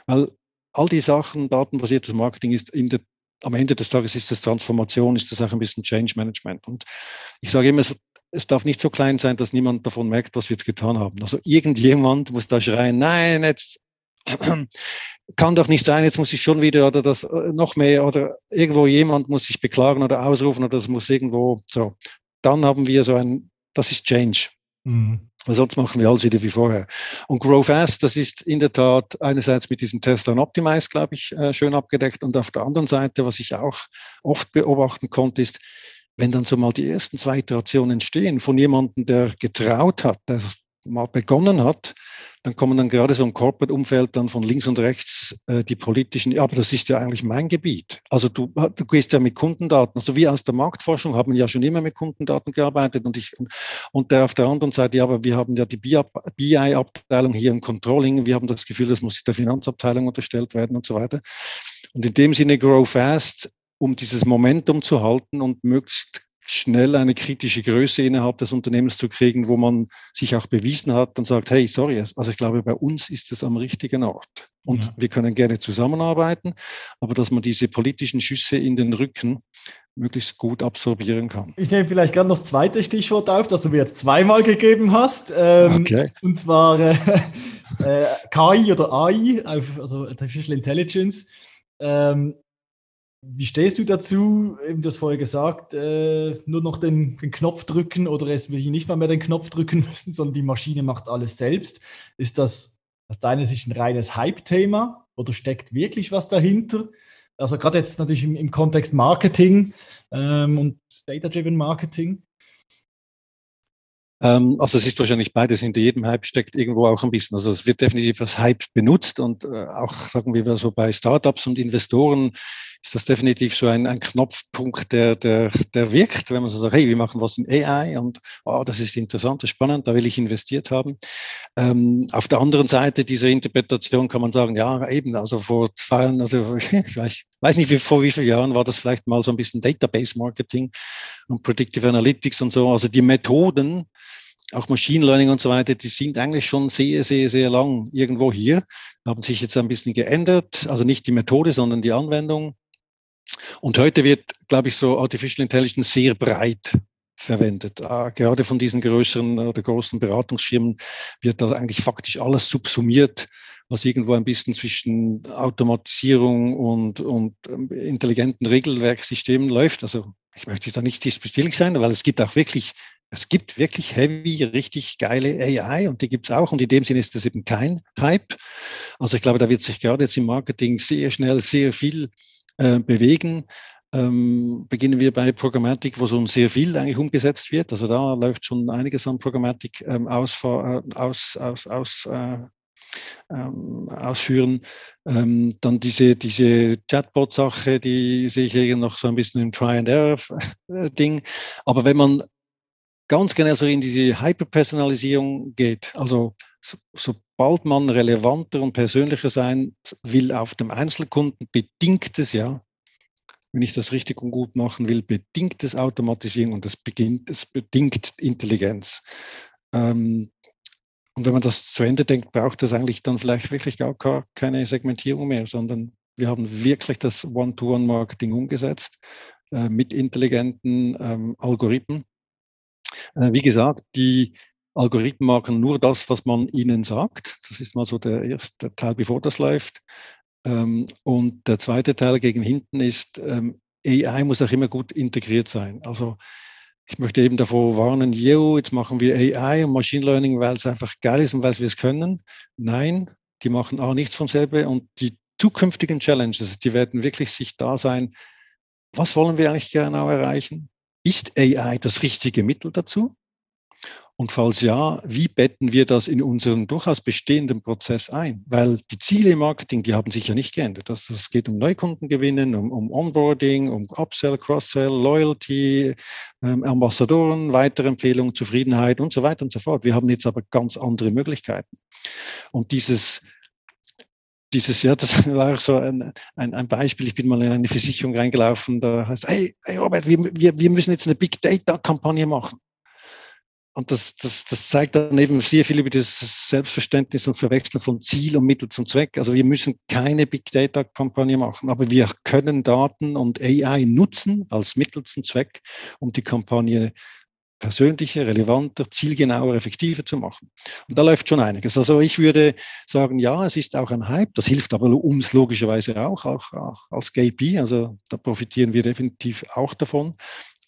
weil all die Sachen, datenbasiertes Marketing ist der, am Ende des Tages ist das Transformation, ist das auch ein bisschen Change Management. Und ich sage immer, es, es darf nicht so klein sein, dass niemand davon merkt, was wir jetzt getan haben. Also irgendjemand muss da schreien, nein, jetzt kann doch nicht sein, jetzt muss ich schon wieder oder das äh, noch mehr oder irgendwo jemand muss sich beklagen oder ausrufen oder das muss irgendwo so. Dann haben wir so ein, das ist Change. Mhm. Sonst machen wir alles wieder wie vorher. Und Grow Fast, das ist in der Tat einerseits mit diesem Tesla und Optimize, glaube ich, äh, schön abgedeckt. Und auf der anderen Seite, was ich auch oft beobachten konnte, ist, wenn dann so mal die ersten zwei Iterationen entstehen von jemandem, der getraut hat, der mal begonnen hat, dann kommen dann gerade so im Corporate-Umfeld dann von links und rechts äh, die politischen, ja, aber das ist ja eigentlich mein Gebiet. Also du, du gehst ja mit Kundendaten, also wir aus der Marktforschung haben ja schon immer mit Kundendaten gearbeitet und ich, und der auf der anderen Seite, ja, aber wir haben ja die BI-Abteilung hier im Controlling, wir haben das Gefühl, das muss der Finanzabteilung unterstellt werden und so weiter. Und in dem Sinne Grow Fast, um dieses Momentum zu halten und möglichst schnell eine kritische Größe innerhalb des Unternehmens zu kriegen, wo man sich auch bewiesen hat und sagt, hey, sorry, also ich glaube, bei uns ist es am richtigen Ort. Und ja. wir können gerne zusammenarbeiten, aber dass man diese politischen Schüsse in den Rücken möglichst gut absorbieren kann. Ich nehme vielleicht gerade noch das zweite Stichwort auf, das du mir jetzt zweimal gegeben hast. Ähm, okay. Und zwar äh, äh, KI oder AI, also Artificial Intelligence. Ähm, wie stehst du dazu? Eben, du hast vorher gesagt, äh, nur noch den, den, Knopf drücken oder es will nicht mal mehr den Knopf drücken müssen, sondern die Maschine macht alles selbst. Ist das aus deiner Sicht ein reines Hype-Thema oder steckt wirklich was dahinter? Also gerade jetzt natürlich im, im Kontext Marketing ähm, und Data-Driven Marketing. Ähm, also es ist wahrscheinlich beides. Hinter jedem Hype steckt irgendwo auch ein bisschen. Also es wird definitiv als Hype benutzt und äh, auch, sagen wir so, bei Startups und Investoren ist das definitiv so ein, ein Knopfpunkt, der, der, der wirkt, wenn man so sagt, hey, wir machen was in AI und oh, das ist interessant, das ist spannend, da will ich investiert haben. Ähm, auf der anderen Seite dieser Interpretation kann man sagen, ja, eben, also vor zwei, also ich weiß, nicht, wie, vor wie vielen Jahren war das vielleicht mal so ein bisschen Database Marketing und Predictive Analytics und so. Also die Methoden, auch Machine Learning und so weiter, die sind eigentlich schon sehr, sehr, sehr lang irgendwo hier, haben sich jetzt ein bisschen geändert. Also nicht die Methode, sondern die Anwendung. Und heute wird, glaube ich, so Artificial Intelligence sehr breit verwendet. Ah, gerade von diesen größeren oder großen Beratungsfirmen wird da eigentlich faktisch alles subsumiert, was irgendwo ein bisschen zwischen Automatisierung und, und ähm, intelligenten Regelwerksystemen läuft. Also ich möchte da nicht diesbezüglich sein, weil es gibt auch wirklich, es gibt wirklich heavy, richtig geile AI und die gibt es auch. Und in dem Sinne ist das eben kein Hype. Also ich glaube, da wird sich gerade jetzt im Marketing sehr schnell sehr viel äh, bewegen. Ähm, beginnen wir bei Programmatik, wo schon sehr viel eigentlich umgesetzt wird. Also da läuft schon einiges an Programmatik ähm, aus, äh, aus, aus, aus äh, ähm, ausführen. Ähm, dann diese, diese Chatbot-Sache, die sehe ich hier noch so ein bisschen im Try-and-Error-Ding. Aber wenn man ganz genau so in diese Hyperpersonalisierung geht, also so, sobald man relevanter und persönlicher sein will auf dem Einzelkunden, bedingt es ja, wenn ich das richtig und gut machen will, bedingt es Automatisierung und das beginnt, es bedingt Intelligenz. Ähm, und wenn man das zu Ende denkt, braucht das eigentlich dann vielleicht wirklich gar keine Segmentierung mehr, sondern wir haben wirklich das One-to-One-Marketing umgesetzt äh, mit intelligenten ähm, Algorithmen. Äh, wie gesagt, die Algorithmen machen nur das, was man ihnen sagt. Das ist mal so der erste Teil, bevor das läuft. Ähm, und der zweite Teil gegen hinten ist, ähm, AI muss auch immer gut integriert sein. Also ich möchte eben davor warnen, yo, jetzt machen wir AI und Machine Learning, weil es einfach geil ist und weil wir es können. Nein, die machen auch nichts von selber und die zukünftigen Challenges, die werden wirklich sich da sein. Was wollen wir eigentlich genau erreichen? Ist AI das richtige Mittel dazu? Und falls ja, wie betten wir das in unseren durchaus bestehenden Prozess ein? Weil die Ziele im Marketing, die haben sich ja nicht geändert. Das, das geht um Neukundengewinnen, um, um Onboarding, um Upsell, Cross-Sell, Loyalty, ähm, Ambassadoren, Weiterempfehlungen, Zufriedenheit und so weiter und so fort. Wir haben jetzt aber ganz andere Möglichkeiten. Und dieses dieses, ja, das war auch so ein, ein, ein Beispiel. Ich bin mal in eine Versicherung reingelaufen, da heißt, hey, hey Robert, wir, wir, wir müssen jetzt eine Big Data Kampagne machen. Und das, das, das zeigt dann eben sehr viel über das Selbstverständnis und Verwechseln von Ziel und Mittel zum Zweck. Also wir müssen keine Big Data Kampagne machen, aber wir können Daten und AI nutzen als Mittel zum Zweck, um die Kampagne persönlicher, relevanter, zielgenauer, effektiver zu machen. Und da läuft schon einiges. Also ich würde sagen, ja, es ist auch ein Hype. Das hilft aber uns logischerweise auch, auch, auch als GP. Also da profitieren wir definitiv auch davon.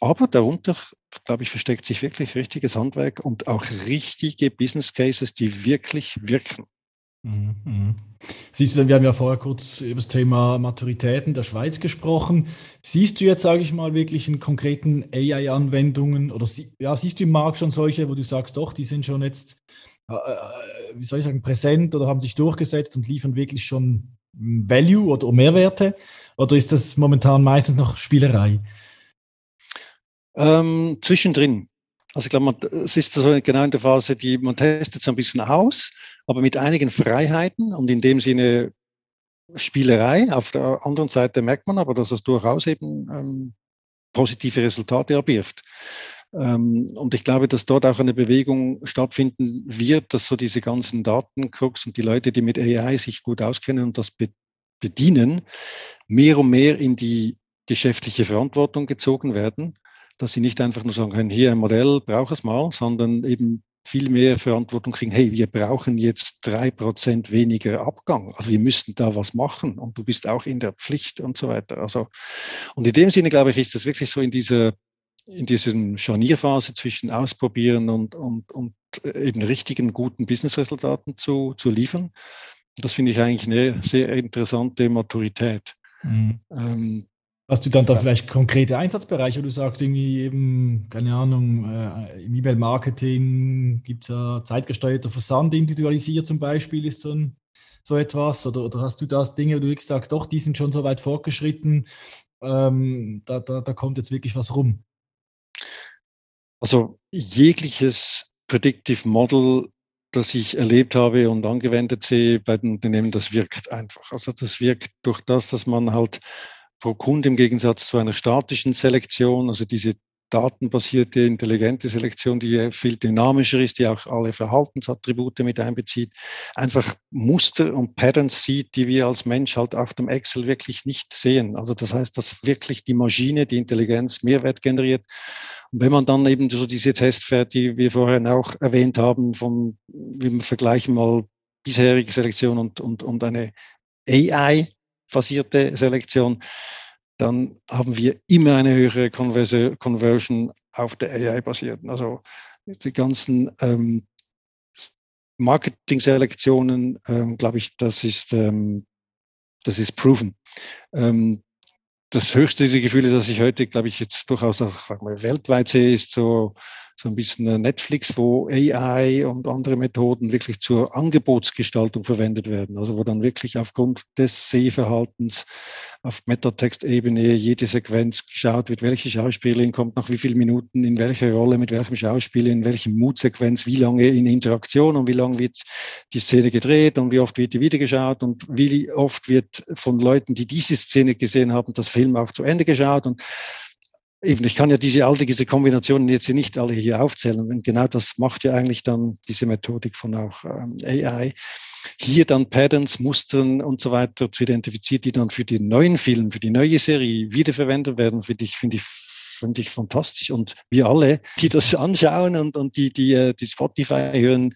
Aber darunter, glaube ich, versteckt sich wirklich richtiges Handwerk und auch richtige Business Cases, die wirklich wirken. Mhm, mhm. Siehst du, wir haben ja vorher kurz über das Thema Maturitäten der Schweiz gesprochen. Siehst du jetzt, sage ich mal, wirklich in konkreten AI-Anwendungen oder ja, siehst du im Markt schon solche, wo du sagst, doch, die sind schon jetzt, äh, äh, wie soll ich sagen, präsent oder haben sich durchgesetzt und liefern wirklich schon Value oder Mehrwerte? Oder ist das momentan meistens noch Spielerei? Ähm, zwischendrin. Also ich glaube, es ist so genau in der Phase, die man testet so ein bisschen aus, aber mit einigen Freiheiten und in dem Sinne Spielerei. Auf der anderen Seite merkt man aber, dass es durchaus eben ähm, positive Resultate erbirgt. Ähm, und ich glaube, dass dort auch eine Bewegung stattfinden wird, dass so diese ganzen Datenkrux und die Leute, die mit AI sich gut auskennen und das be bedienen, mehr und mehr in die geschäftliche Verantwortung gezogen werden dass sie nicht einfach nur sagen können, hier ein Modell, brauche es mal, sondern eben viel mehr Verantwortung kriegen, hey, wir brauchen jetzt drei Prozent weniger Abgang. Also wir müssten da was machen und du bist auch in der Pflicht und so weiter. Also, und in dem Sinne, glaube ich, ist das wirklich so in dieser, in dieser Scharnierphase zwischen Ausprobieren und, und, und eben richtigen, guten Businessresultaten zu, zu liefern. Das finde ich eigentlich eine sehr interessante Maturität. Mhm. Ähm, Hast du dann da vielleicht konkrete Einsatzbereiche, wo du sagst, irgendwie eben, keine Ahnung, äh, im E-Mail-Marketing gibt es ja zeitgesteuerter Versand individualisiert zum Beispiel, ist so, ein, so etwas? Oder, oder hast du das Dinge, wo du wirklich sagst, doch, die sind schon so weit fortgeschritten, ähm, da, da, da kommt jetzt wirklich was rum? Also jegliches Predictive Model das ich erlebt habe und angewendet sehe bei den Unternehmen, das wirkt einfach. Also das wirkt durch das, dass man halt pro Kunde im Gegensatz zu einer statischen Selektion, also diese datenbasierte, intelligente Selektion, die viel dynamischer ist, die auch alle Verhaltensattribute mit einbezieht, einfach Muster und Patterns sieht, die wir als Mensch halt auf dem Excel wirklich nicht sehen. Also das heißt, dass wirklich die Maschine, die Intelligenz Mehrwert generiert. Und wenn man dann eben so diese Tests fährt, die wir vorhin auch erwähnt haben, von, wie wir vergleichen mal bisherige Selektion und, und, und eine AI, basierte Selektion, dann haben wir immer eine höhere Conversion auf der AI-basierten. Also die ganzen ähm, Marketing-Selektionen, ähm, glaube ich, das ist, ähm, das ist proven. Ähm, das höchste der Gefühle, das ich heute, glaube ich, jetzt durchaus auch, mal, weltweit sehe, ist so so ein bisschen Netflix, wo AI und andere Methoden wirklich zur Angebotsgestaltung verwendet werden. Also wo dann wirklich aufgrund des Sehverhaltens auf Metatextebene jede Sequenz geschaut wird, welche Schauspielerin kommt nach wie vielen Minuten, in welcher Rolle, mit welchem Schauspieler, in welchem Mutsequenz, wie lange in Interaktion und wie lange wird die Szene gedreht und wie oft wird die wiedergeschaut und wie oft wird von Leuten, die diese Szene gesehen haben, das Film auch zu Ende geschaut und Eben, ich kann ja diese all diese Kombinationen jetzt nicht alle hier aufzählen. Und genau das macht ja eigentlich dann diese Methodik von auch ähm, AI. Hier dann Patterns, Mustern und so weiter zu identifizieren, die dann für den neuen Film, für die neue Serie wiederverwendet werden, finde ich, finde ich finde ich fantastisch. Und wir alle, die das anschauen und, und die, die, äh, die Spotify hören,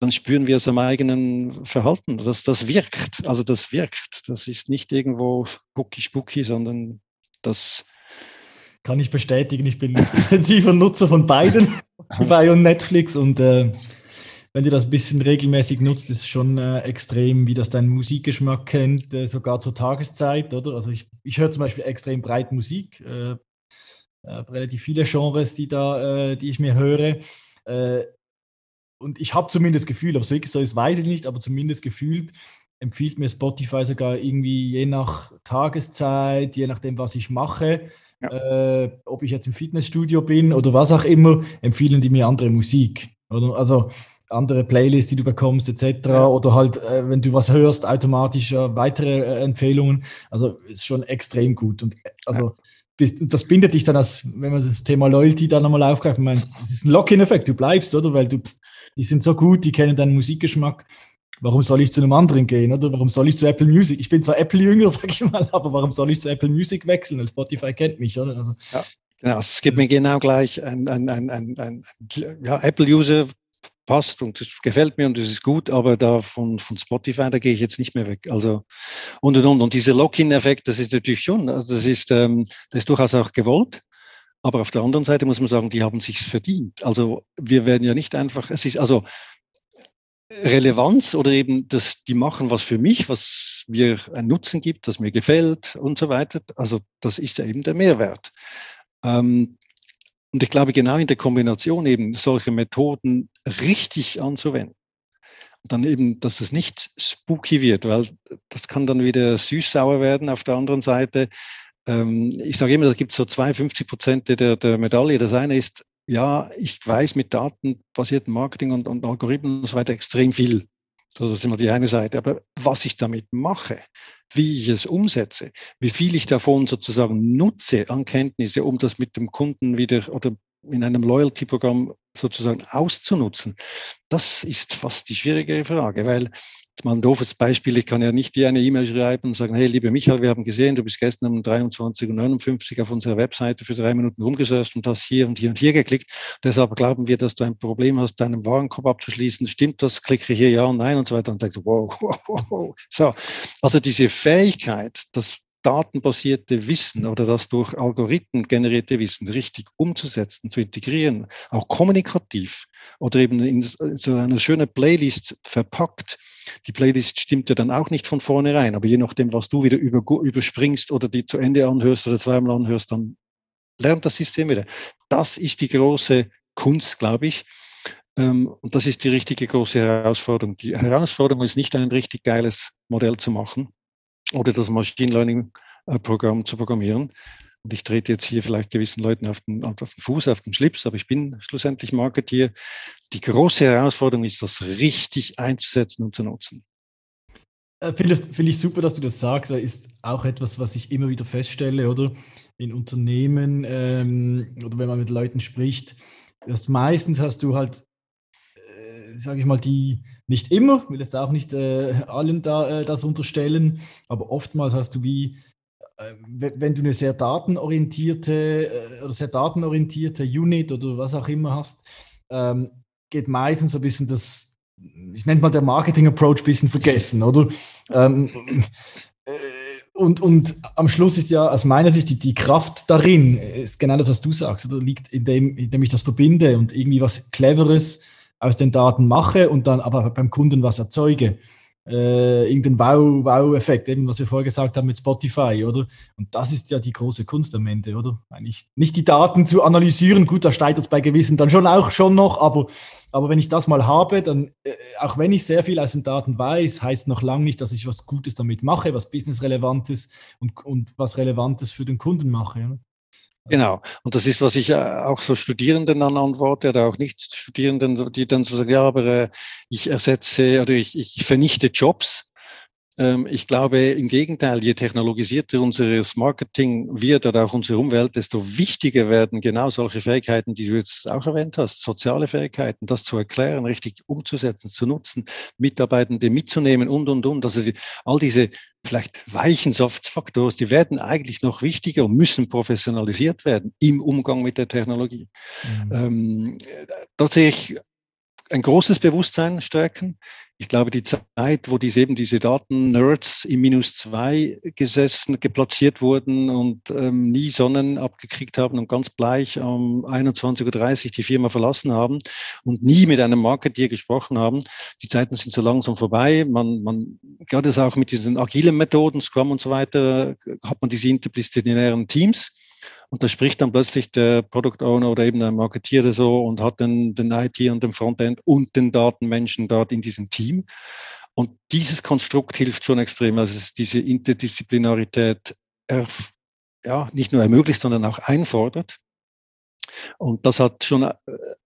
dann spüren wir es am eigenen Verhalten, dass das wirkt. Also das wirkt. Das ist nicht irgendwo Cookie Spooky, sondern das kann ich bestätigen. Ich bin intensiver Nutzer von beiden, Spotify und Netflix. Und äh, wenn du das ein bisschen regelmäßig nutzt, ist schon äh, extrem, wie das dein Musikgeschmack kennt, äh, sogar zur Tageszeit, oder? Also ich, ich höre zum Beispiel extrem breit Musik, äh, äh relativ viele Genres, die da, äh, die ich mir höre. Und ich habe zumindest das Gefühl, ob es wirklich so ist, weiß ich nicht, aber zumindest gefühlt empfiehlt mir Spotify sogar irgendwie je nach Tageszeit, je nachdem, was ich mache, ja. äh, ob ich jetzt im Fitnessstudio bin oder was auch immer, empfehlen die mir andere Musik. Oder? Also andere Playlists, die du bekommst, etc. Ja. Oder halt, äh, wenn du was hörst, automatisch äh, weitere äh, Empfehlungen. Also ist schon extrem gut. Und äh, also bist, das bindet dich dann als, wenn man das Thema Loyalty da nochmal aufgreift, ich meine, es ist ein Lock-in-Effekt, du bleibst, oder? Weil du, die sind so gut, die kennen deinen Musikgeschmack warum soll ich zu einem anderen gehen? Oder warum soll ich zu Apple Music? Ich bin zwar Apple-Jünger, sag ich mal, aber warum soll ich zu Apple Music wechseln? Spotify kennt mich, oder? Also, ja, genau. Es gibt mir genau gleich ein, ein, ein, ein, ein ja, Apple-User passt und das gefällt mir und das ist gut, aber da von, von Spotify, da gehe ich jetzt nicht mehr weg. Also und und und. Und dieser Lock-in-Effekt, das ist natürlich schon, also das ist, ähm, das ist durchaus auch gewollt. Aber auf der anderen Seite muss man sagen, die haben sich's verdient. Also wir werden ja nicht einfach, es ist also Relevanz oder eben, dass die machen was für mich, was mir einen Nutzen gibt, das mir gefällt und so weiter. Also das ist ja eben der Mehrwert. Ähm, und ich glaube, genau in der Kombination eben solche Methoden richtig anzuwenden. Und dann eben, dass es nicht spooky wird, weil das kann dann wieder süß-sauer werden auf der anderen Seite. Ähm, ich sage immer, da gibt es so 52 Prozent der, der Medaille. Das eine ist, ja, ich weiß mit datenbasiertem Marketing und, und Algorithmen und so weiter extrem viel. das ist immer die eine Seite. Aber was ich damit mache, wie ich es umsetze, wie viel ich davon sozusagen nutze an Kenntnisse, um das mit dem Kunden wieder oder in einem Loyalty-Programm sozusagen auszunutzen, das ist fast die schwierigere Frage, weil mal ein doofes Beispiel, ich kann ja nicht dir eine E-Mail schreiben und sagen, hey, liebe Michael, wir haben gesehen, du bist gestern um 23.59 Uhr auf unserer Webseite für drei Minuten rumgesurft und hast hier und hier und hier geklickt. Deshalb glauben wir, dass du ein Problem hast, deinen Warenkorb abzuschließen. Stimmt das? Klicke hier ja und nein und so weiter. Und denkst wow, wow, wow. So. Also diese Fähigkeit, das datenbasierte Wissen oder das durch Algorithmen generierte Wissen richtig umzusetzen, zu integrieren, auch kommunikativ oder eben in so eine schöne Playlist verpackt. Die Playlist stimmt ja dann auch nicht von vornherein, aber je nachdem, was du wieder über, überspringst oder die zu Ende anhörst oder zweimal anhörst, dann lernt das System wieder. Das ist die große Kunst, glaube ich. Ähm, und das ist die richtige große Herausforderung. Die Herausforderung ist nicht ein richtig geiles Modell zu machen, oder das Machine Learning äh, Programm zu programmieren. Und ich trete jetzt hier vielleicht gewissen Leuten auf den, auf den Fuß, auf den Schlips, aber ich bin schlussendlich Marketier. Die große Herausforderung ist, das richtig einzusetzen und zu nutzen. Äh, Finde find ich super, dass du das sagst. Das ist auch etwas, was ich immer wieder feststelle, oder? In Unternehmen ähm, oder wenn man mit Leuten spricht, dass meistens hast du halt sage ich mal, die nicht immer, will jetzt auch nicht äh, allen da, äh, das unterstellen, aber oftmals hast du wie, äh, wenn du eine sehr datenorientierte äh, oder sehr datenorientierte Unit oder was auch immer hast, ähm, geht meistens so ein bisschen das, ich nenne mal der Marketing-Approach ein bisschen vergessen, oder? Ähm, äh, und, und am Schluss ist ja aus meiner Sicht die, die Kraft darin, ist genau das, was du sagst, oder liegt in dem, in dem ich das verbinde und irgendwie was Cleveres aus den Daten mache und dann aber beim Kunden was erzeuge. Äh, irgendein Wow-Wow-Effekt, eben was wir vorher gesagt haben mit Spotify, oder? Und das ist ja die große Kunst am Ende, oder? Eigentlich nicht die Daten zu analysieren, gut, da steigt es bei gewissen dann schon auch schon noch, aber, aber wenn ich das mal habe, dann, äh, auch wenn ich sehr viel aus den Daten weiß, heißt noch lange nicht, dass ich was Gutes damit mache, was businessrelevantes und, und was Relevantes für den Kunden mache. Oder? Genau. Und das ist, was ich äh, auch so Studierenden dann antworte oder auch Nicht-Studierenden, die dann so sagen, ja, aber äh, ich ersetze oder ich, ich vernichte Jobs. Ähm, ich glaube im Gegenteil, je technologisierter unser Marketing wird oder auch unsere Umwelt, desto wichtiger werden genau solche Fähigkeiten, die du jetzt auch erwähnt hast, soziale Fähigkeiten, das zu erklären, richtig umzusetzen, zu nutzen, Mitarbeitende mitzunehmen und, und, und. Also die, all diese vielleicht weichen Soft-Faktoren, die werden eigentlich noch wichtiger und müssen professionalisiert werden im Umgang mit der Technologie. Mhm. Ähm, da sehe ich ein großes Bewusstsein stärken. Ich glaube, die Zeit, wo diese eben diese Daten-Nerds im Minus zwei gesessen, geplatziert wurden und ähm, nie Sonnen abgekriegt haben und ganz bleich um 21.30 Uhr die Firma verlassen haben und nie mit einem Marketeer gesprochen haben, die Zeiten sind so langsam vorbei. Man, man gerade auch mit diesen agilen Methoden, Scrum und so weiter, hat man diese interdisziplinären Teams. Und da spricht dann plötzlich der Product Owner oder eben der Marketeer so und hat dann den IT und den Frontend und den Datenmenschen dort in diesem Team. Und dieses Konstrukt hilft schon extrem. Also es diese Interdisziplinarität ja, nicht nur ermöglicht, sondern auch einfordert. Und das hat schon äh,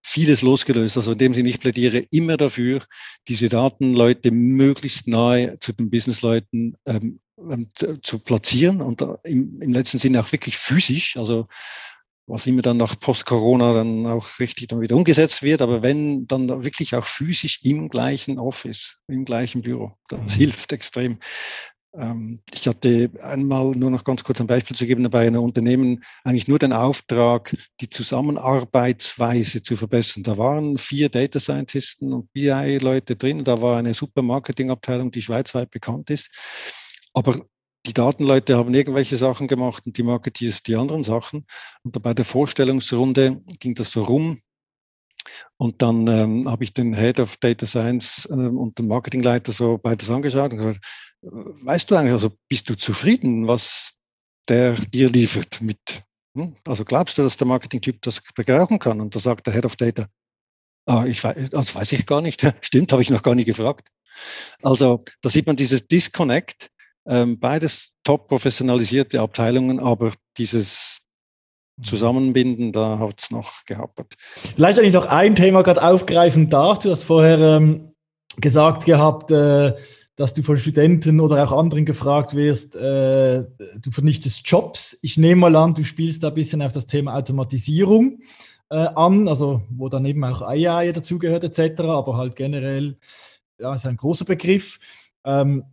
vieles losgelöst. Also in dem Sinne, ich plädiere immer dafür, diese Datenleute möglichst nahe zu den Businessleuten ähm, ähm zu platzieren und im, im letzten Sinne auch wirklich physisch. Also was immer dann nach Post-Corona dann auch richtig dann wieder umgesetzt wird, aber wenn dann wirklich auch physisch im gleichen Office, im gleichen Büro, das mhm. hilft extrem. Ähm, ich hatte einmal nur noch ganz kurz ein Beispiel zu geben, bei einem Unternehmen eigentlich nur den Auftrag, die Zusammenarbeitsweise zu verbessern. Da waren vier Data Scientisten und BI-Leute drin. Da war eine super Marketingabteilung, die schweizweit bekannt ist. Aber die Datenleute haben irgendwelche Sachen gemacht und die Marketeers die anderen Sachen. Und bei der Vorstellungsrunde ging das so rum. Und dann ähm, habe ich den Head of Data Science äh, und den Marketingleiter so beides angeschaut und gesagt, weißt du eigentlich, also bist du zufrieden, was der dir liefert mit? Hm? Also glaubst du, dass der Marketing-Typ das begreifen kann? Und da sagt der Head of Data, ah, ich weiß, das weiß ich gar nicht. Stimmt, habe ich noch gar nie gefragt. Also da sieht man dieses Disconnect. Ähm, beides top professionalisierte Abteilungen, aber dieses Zusammenbinden, da hat es noch gehapert. Vielleicht, wenn ich noch ein Thema gerade aufgreifen darf. Du hast vorher ähm, gesagt gehabt, äh, dass du von Studenten oder auch anderen gefragt wirst, äh, du vernichtest Jobs. Ich nehme mal an, du spielst da ein bisschen auf das Thema Automatisierung äh, an, also wo dann eben auch AI dazugehört etc., aber halt generell, ja, ist ein großer Begriff. Ähm,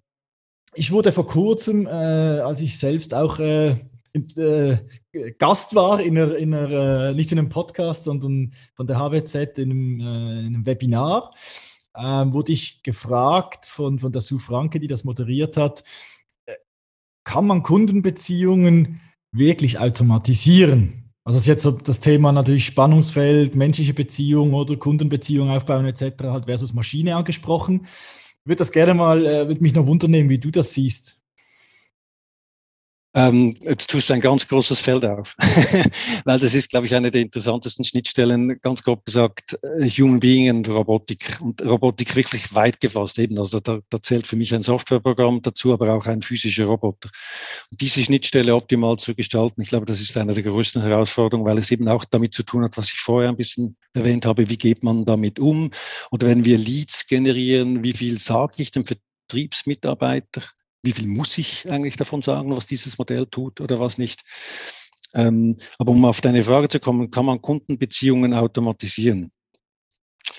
ich wurde vor kurzem, äh, als ich selbst auch äh, äh, Gast war in einer, in einer, nicht in einem Podcast, sondern von der HWZ in einem, äh, in einem Webinar, ähm, wurde ich gefragt von, von der Sue Franke, die das moderiert hat, äh, kann man Kundenbeziehungen wirklich automatisieren? Also das ist jetzt so das Thema natürlich Spannungsfeld, menschliche Beziehung oder Kundenbeziehung aufbauen etc. halt versus Maschine angesprochen. Ich würde das gerne mal, äh, würde mich noch wundern nehmen, wie du das siehst. Ähm, jetzt tust du ein ganz großes Feld auf, weil das ist, glaube ich, eine der interessantesten Schnittstellen, ganz grob gesagt, äh, Human Being und Robotik. Und Robotik wirklich weit gefasst eben. Also da, da zählt für mich ein Softwareprogramm dazu, aber auch ein physischer Roboter. Und diese Schnittstelle optimal zu gestalten, ich glaube, das ist eine der größten Herausforderungen, weil es eben auch damit zu tun hat, was ich vorher ein bisschen erwähnt habe, wie geht man damit um? Oder wenn wir Leads generieren, wie viel sage ich dem Vertriebsmitarbeiter? Wie viel muss ich eigentlich davon sagen, was dieses Modell tut oder was nicht. Ähm, aber um auf deine Frage zu kommen, kann man Kundenbeziehungen automatisieren?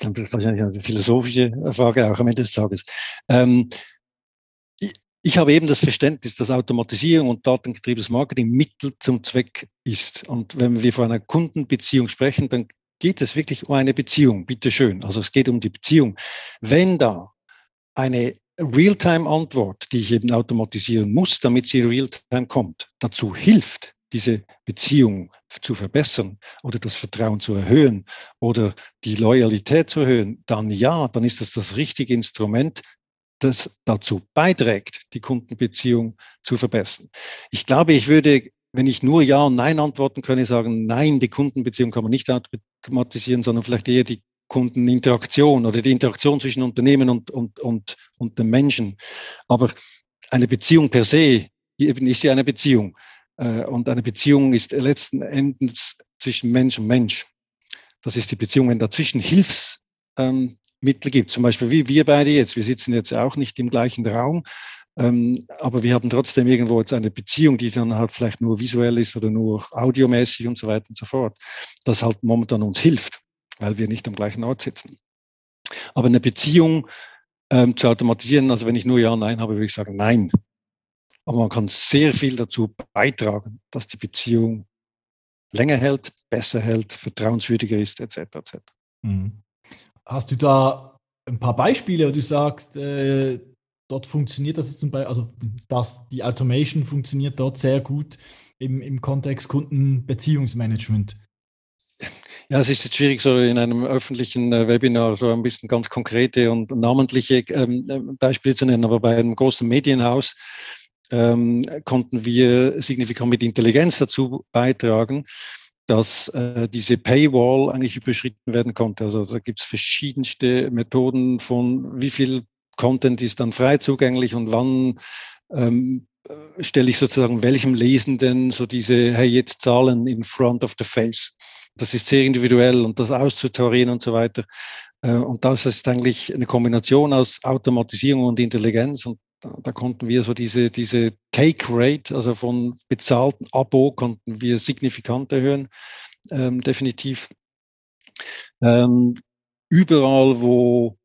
Das ist wahrscheinlich eine philosophische Frage auch am Ende des Tages. Ähm, ich, habe eben das Verständnis, dass Automatisierung und datengetriebenes Marketing Mittel zum Zweck ist. Und wenn wir von einer Kundenbeziehung sprechen, dann geht es wirklich um eine Beziehung, bitteschön. Also es geht um die Beziehung. Wenn da eine Realtime-Antwort, die ich eben automatisieren muss, damit sie Realtime kommt, dazu hilft, diese Beziehung zu verbessern oder das Vertrauen zu erhöhen oder die Loyalität zu erhöhen, dann ja, dann ist das das richtige Instrument, das dazu beiträgt, die Kundenbeziehung zu verbessern. Ich glaube, ich würde, wenn ich nur Ja und Nein antworten könnte, sagen, nein, die Kundenbeziehung kann man nicht automatisieren, sondern vielleicht eher die Kundeninteraktion oder die Interaktion zwischen Unternehmen und, und, und, und dem Menschen. Aber eine Beziehung per se ist ja eine Beziehung. Äh, und eine Beziehung ist letzten Endes zwischen Mensch und Mensch. Das ist die Beziehung, wenn dazwischen Hilfsmittel ähm, gibt. Zum Beispiel wie wir beide jetzt. Wir sitzen jetzt auch nicht im gleichen Raum, ähm, aber wir haben trotzdem irgendwo jetzt eine Beziehung, die dann halt vielleicht nur visuell ist oder nur audiomäßig und so weiter und so fort, das halt momentan uns hilft weil wir nicht am gleichen Ort sitzen. Aber eine Beziehung ähm, zu automatisieren, also wenn ich nur Ja, Nein habe, würde ich sagen Nein. Aber man kann sehr viel dazu beitragen, dass die Beziehung länger hält, besser hält, vertrauenswürdiger ist, etc. etc. Mhm. Hast du da ein paar Beispiele, wo du sagst, äh, dort funktioniert das zum Beispiel, also dass die Automation funktioniert dort sehr gut im, im Kontext Kundenbeziehungsmanagement? Ja, es ist jetzt schwierig, so in einem öffentlichen äh, Webinar so ein bisschen ganz konkrete und namentliche ähm, äh, Beispiele zu nennen, aber bei einem großen Medienhaus ähm, konnten wir signifikant mit Intelligenz dazu beitragen, dass äh, diese Paywall eigentlich überschritten werden konnte. Also da gibt es verschiedenste Methoden von wie viel Content ist dann frei zugänglich und wann ähm, äh, stelle ich sozusagen welchem Lesenden so diese, hey, jetzt Zahlen in front of the face. Das ist sehr individuell und das auszutarieren und so weiter. Äh, und das ist eigentlich eine Kombination aus Automatisierung und Intelligenz. Und da, konnten wir so diese, diese Take Rate, also von bezahlten Abo, konnten wir signifikant erhöhen, ähm, definitiv. Ähm, überall, wo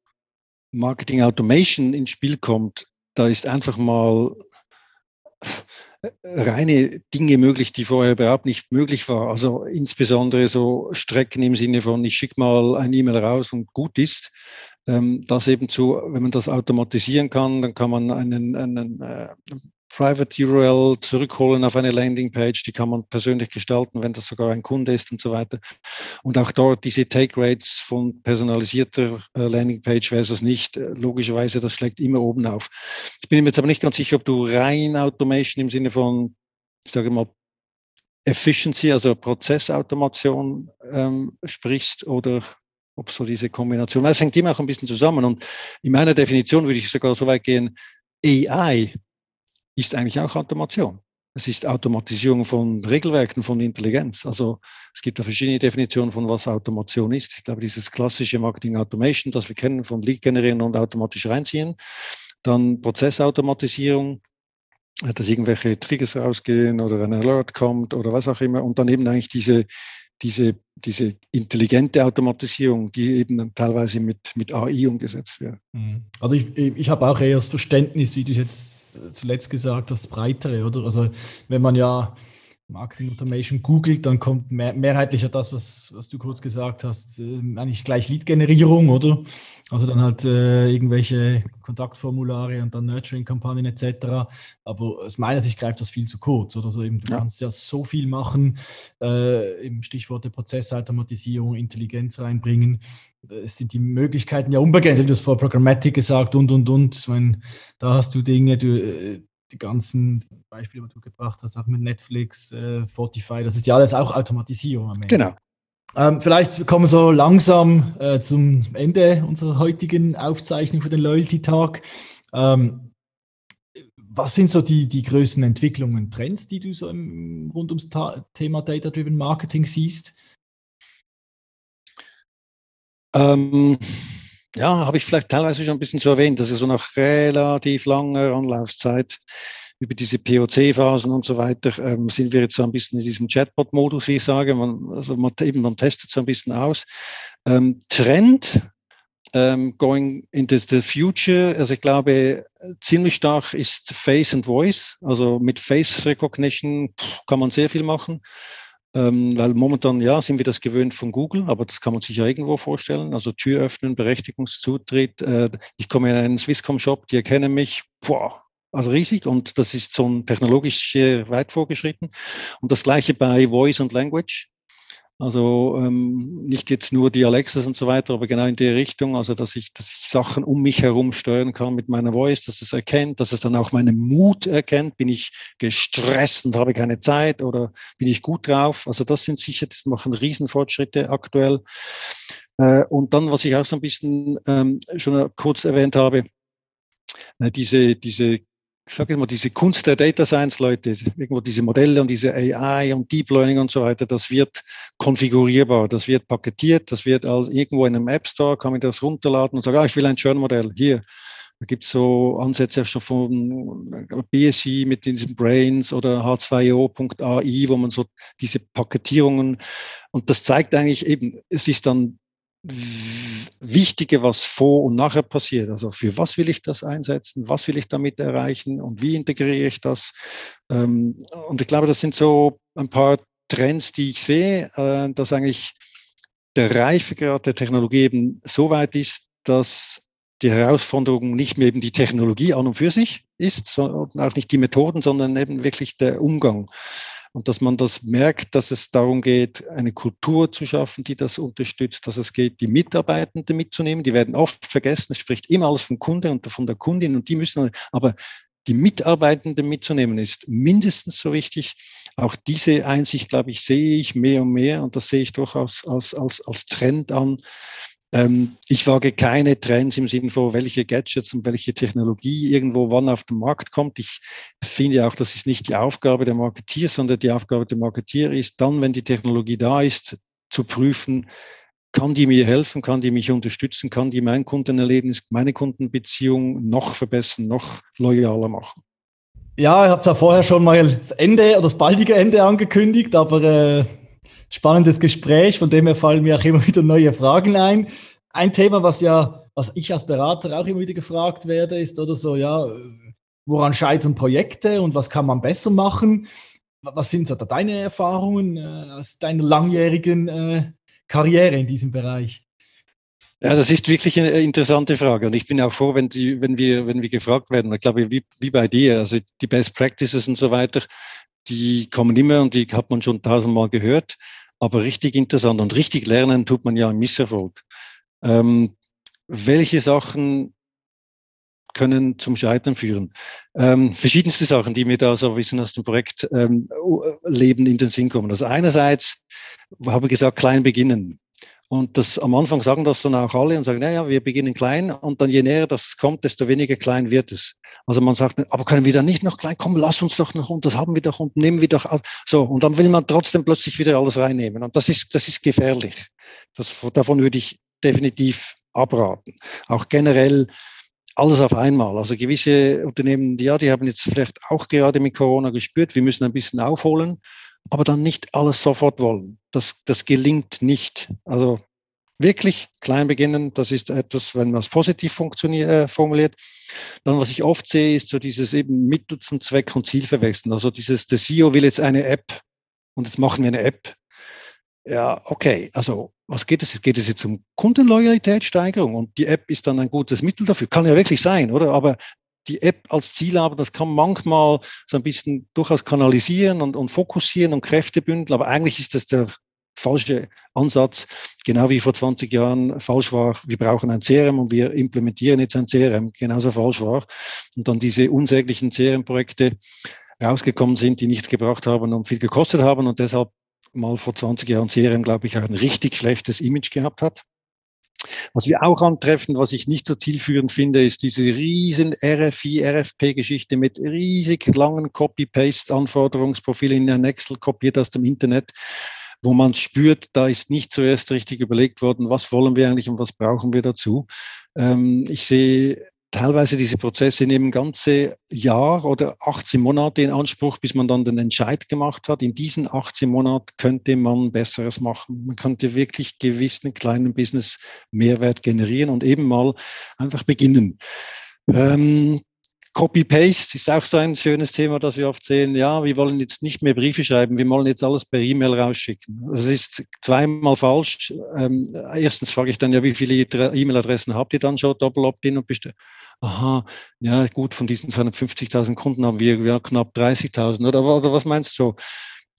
Marketing Automation ins Spiel kommt, da ist einfach mal reine Dinge möglich, die vorher überhaupt nicht möglich war. Also insbesondere so Strecken im Sinne von, ich schicke mal ein E-Mail raus und gut ist. Ähm, das eben zu, wenn man das automatisieren kann, dann kann man einen, einen äh, Private URL zurückholen auf eine Landingpage, die kann man persönlich gestalten, wenn das sogar ein Kunde ist und so weiter. Und auch dort diese Take Rates von personalisierter äh, Landingpage versus nicht, äh, logischerweise, das schlägt immer oben auf. Ich bin mir jetzt aber nicht ganz sicher, ob du rein Automation im Sinne von, ich sage mal, Efficiency, also Prozessautomation ähm, sprichst oder ob so diese Kombination, das hängt immer auch ein bisschen zusammen. Und in meiner Definition würde ich sogar so weit gehen, AI ist eigentlich auch Automation. Es ist Automatisierung von Regelwerken, von Intelligenz. Also es gibt da verschiedene Definitionen von was Automation ist. Ich glaube, dieses klassische Marketing Automation, das wir kennen von Lead generieren und automatisch reinziehen. Dann Prozessautomatisierung, dass irgendwelche Triggers rausgehen oder ein Alert kommt oder was auch immer. Und dann eben eigentlich diese diese, diese intelligente Automatisierung, die eben teilweise mit, mit AI umgesetzt wird. Mhm. Also ich, ich habe auch eher das Verständnis, wie du jetzt zuletzt gesagt hast, breitere, oder? Also wenn man ja Marketing Automation googelt, dann kommt mehr, mehrheitlich ja das, was, was du kurz gesagt hast, äh, eigentlich gleich Lead-Generierung, oder? Also dann halt äh, irgendwelche Kontaktformulare und dann Nurturing-Kampagnen etc. Aber aus meiner Sicht greift das viel zu kurz, oder? Also eben, du ja. kannst ja so viel machen, äh, im Stichwort der Prozessautomatisierung, Intelligenz reinbringen. Es sind die Möglichkeiten ja unbegrenzt. Du hast vor Programmatic gesagt und, und, und. Ich meine, da hast du Dinge, du, äh, die ganzen Beispiele, die du gebracht hast, auch mit Netflix, äh, Spotify, das ist ja alles auch Automatisierung am Ende. Genau. Ähm, vielleicht kommen wir so langsam äh, zum Ende unserer heutigen Aufzeichnung für den Loyalty-Tag. Ähm, was sind so die, die größten Entwicklungen, Trends, die du so im, rund ums Ta Thema Data-Driven Marketing siehst? Ähm, ja, habe ich vielleicht teilweise schon ein bisschen so erwähnt, dass es so nach relativ langer Anlaufzeit über diese POC-Phasen und so weiter ähm, sind wir jetzt so ein bisschen in diesem Chatbot-Modus, wie ich sage. Man, also man, eben, man testet so ein bisschen aus. Ähm, Trend ähm, going into the future, also ich glaube, ziemlich stark ist Face and Voice. Also mit Face Recognition kann man sehr viel machen. Ähm, weil momentan, ja, sind wir das gewöhnt von Google, aber das kann man sich ja irgendwo vorstellen. Also Tür öffnen, Berechtigungszutritt. Äh, ich komme in einen Swisscom-Shop, die erkennen mich, boah, also riesig und das ist so ein technologisch sehr weit vorgeschritten. Und das gleiche bei Voice und Language. Also ähm, nicht jetzt nur die Alexas und so weiter, aber genau in die Richtung, also dass ich, dass ich Sachen um mich herum steuern kann mit meiner Voice, dass es erkennt, dass es dann auch meinen Mut erkennt. Bin ich gestresst und habe keine Zeit oder bin ich gut drauf? Also das sind sicher, das machen Riesenfortschritte aktuell. Äh, und dann, was ich auch so ein bisschen ähm, schon kurz erwähnt habe, äh, diese, diese ich sage immer, diese Kunst der Data Science Leute, irgendwo diese Modelle und diese AI und Deep Learning und so weiter, das wird konfigurierbar, das wird paketiert, das wird als irgendwo in einem App Store, kann man das runterladen und sagen, ah, ich will ein Churn-Modell, hier. Da gibt es so Ansätze schon von BSI mit diesen Brains oder H2O.ai, wo man so diese Paketierungen und das zeigt eigentlich eben, es ist dann Wichtige, was vor und nachher passiert. Also für was will ich das einsetzen? Was will ich damit erreichen? Und wie integriere ich das? Ähm, und ich glaube, das sind so ein paar Trends, die ich sehe, äh, dass eigentlich der Reifegrad der Technologie eben so weit ist, dass die Herausforderung nicht mehr eben die Technologie an und für sich ist, sondern auch nicht die Methoden, sondern eben wirklich der Umgang. Und dass man das merkt, dass es darum geht, eine Kultur zu schaffen, die das unterstützt, dass es geht, die Mitarbeitenden mitzunehmen. Die werden oft vergessen. Es spricht immer alles vom Kunde und von der Kundin und die müssen, aber die Mitarbeitenden mitzunehmen, ist mindestens so wichtig. Auch diese Einsicht, glaube ich, sehe ich mehr und mehr und das sehe ich durchaus als, als, als Trend an. Ähm, ich wage keine Trends im Sinne von, welche Gadgets und welche Technologie irgendwo wann auf den Markt kommt. Ich finde auch, das ist nicht die Aufgabe der Marketeer, sondern die Aufgabe der Marketeer ist dann, wenn die Technologie da ist, zu prüfen, kann die mir helfen, kann die mich unterstützen, kann die mein Kundenerlebnis, meine Kundenbeziehung noch verbessern, noch loyaler machen. Ja, ich habe es ja vorher schon mal das Ende oder das baldige Ende angekündigt, aber äh, spannendes Gespräch, von dem her fallen mir auch immer wieder neue Fragen ein. Ein Thema, was ja, was ich als Berater auch immer wieder gefragt werde, ist oder so, ja, woran scheitern Projekte und was kann man besser machen? Was sind so deine Erfahrungen äh, aus deiner langjährigen äh, Karriere in diesem Bereich? Ja, das ist wirklich eine interessante Frage. Und ich bin auch froh, wenn, die, wenn, wir, wenn wir gefragt werden. Ich glaube, wie, wie bei dir, also die Best Practices und so weiter, die kommen immer und die hat man schon tausendmal gehört. Aber richtig interessant und richtig lernen tut man ja im Misserfolg. Ähm, welche Sachen können zum Scheitern führen? Ähm, verschiedenste Sachen, die mir da so ein bisschen aus dem Projektleben ähm, in den Sinn kommen. Also einerseits habe ich gesagt, klein beginnen. Und das am Anfang sagen das dann auch alle und sagen, naja, wir beginnen klein und dann je näher das kommt, desto weniger klein wird es. Also man sagt, aber können wir dann nicht noch klein, komm, lass uns doch noch und das haben wir doch und nehmen wir doch so. Und dann will man trotzdem plötzlich wieder alles reinnehmen. Und das ist, das ist gefährlich. Das, davon würde ich definitiv abraten. Auch generell alles auf einmal. Also gewisse Unternehmen, ja, die haben jetzt vielleicht auch gerade mit Corona gespürt, wir müssen ein bisschen aufholen aber dann nicht alles sofort wollen. Das, das gelingt nicht. Also wirklich klein beginnen, das ist etwas, wenn man es positiv äh, formuliert. Dann, was ich oft sehe, ist so dieses eben Mittel zum Zweck und Ziel verwechseln. Also dieses, der CEO will jetzt eine App und jetzt machen wir eine App. Ja, okay. Also, was geht es? Geht es jetzt um Kundenloyalitätssteigerung und die App ist dann ein gutes Mittel dafür? Kann ja wirklich sein, oder? Aber die App als Ziel haben, das kann manchmal so ein bisschen durchaus kanalisieren und, und fokussieren und Kräfte bündeln, aber eigentlich ist das der falsche Ansatz, genau wie vor 20 Jahren falsch war, wir brauchen ein CRM und wir implementieren jetzt ein CRM, genauso falsch war. Und dann diese unsäglichen CRM-Projekte rausgekommen sind, die nichts gebracht haben und viel gekostet haben und deshalb mal vor 20 Jahren CRM, glaube ich, ein richtig schlechtes Image gehabt hat. Was wir auch antreffen, was ich nicht so zielführend finde, ist diese riesen RFI, RFP-Geschichte mit riesig langen Copy-Paste-Anforderungsprofilen in Excel kopiert aus dem Internet, wo man spürt, da ist nicht zuerst richtig überlegt worden, was wollen wir eigentlich und was brauchen wir dazu. Ähm, ich sehe teilweise diese Prozesse nehmen ganze Jahr oder 18 Monate in Anspruch, bis man dann den Entscheid gemacht hat. In diesen 18 Monaten könnte man Besseres machen. Man könnte wirklich gewissen kleinen Business Mehrwert generieren und eben mal einfach beginnen. Ähm, Copy-Paste ist auch so ein schönes Thema, das wir oft sehen. Ja, wir wollen jetzt nicht mehr Briefe schreiben, wir wollen jetzt alles per E-Mail rausschicken. Das ist zweimal falsch. Ähm, erstens frage ich dann ja, wie viele E-Mail-Adressen habt ihr dann schon, Double Opt-in und bestimmt. Aha, ja gut, von diesen 250.000 Kunden haben wir ja, knapp 30.000 oder, oder was meinst du?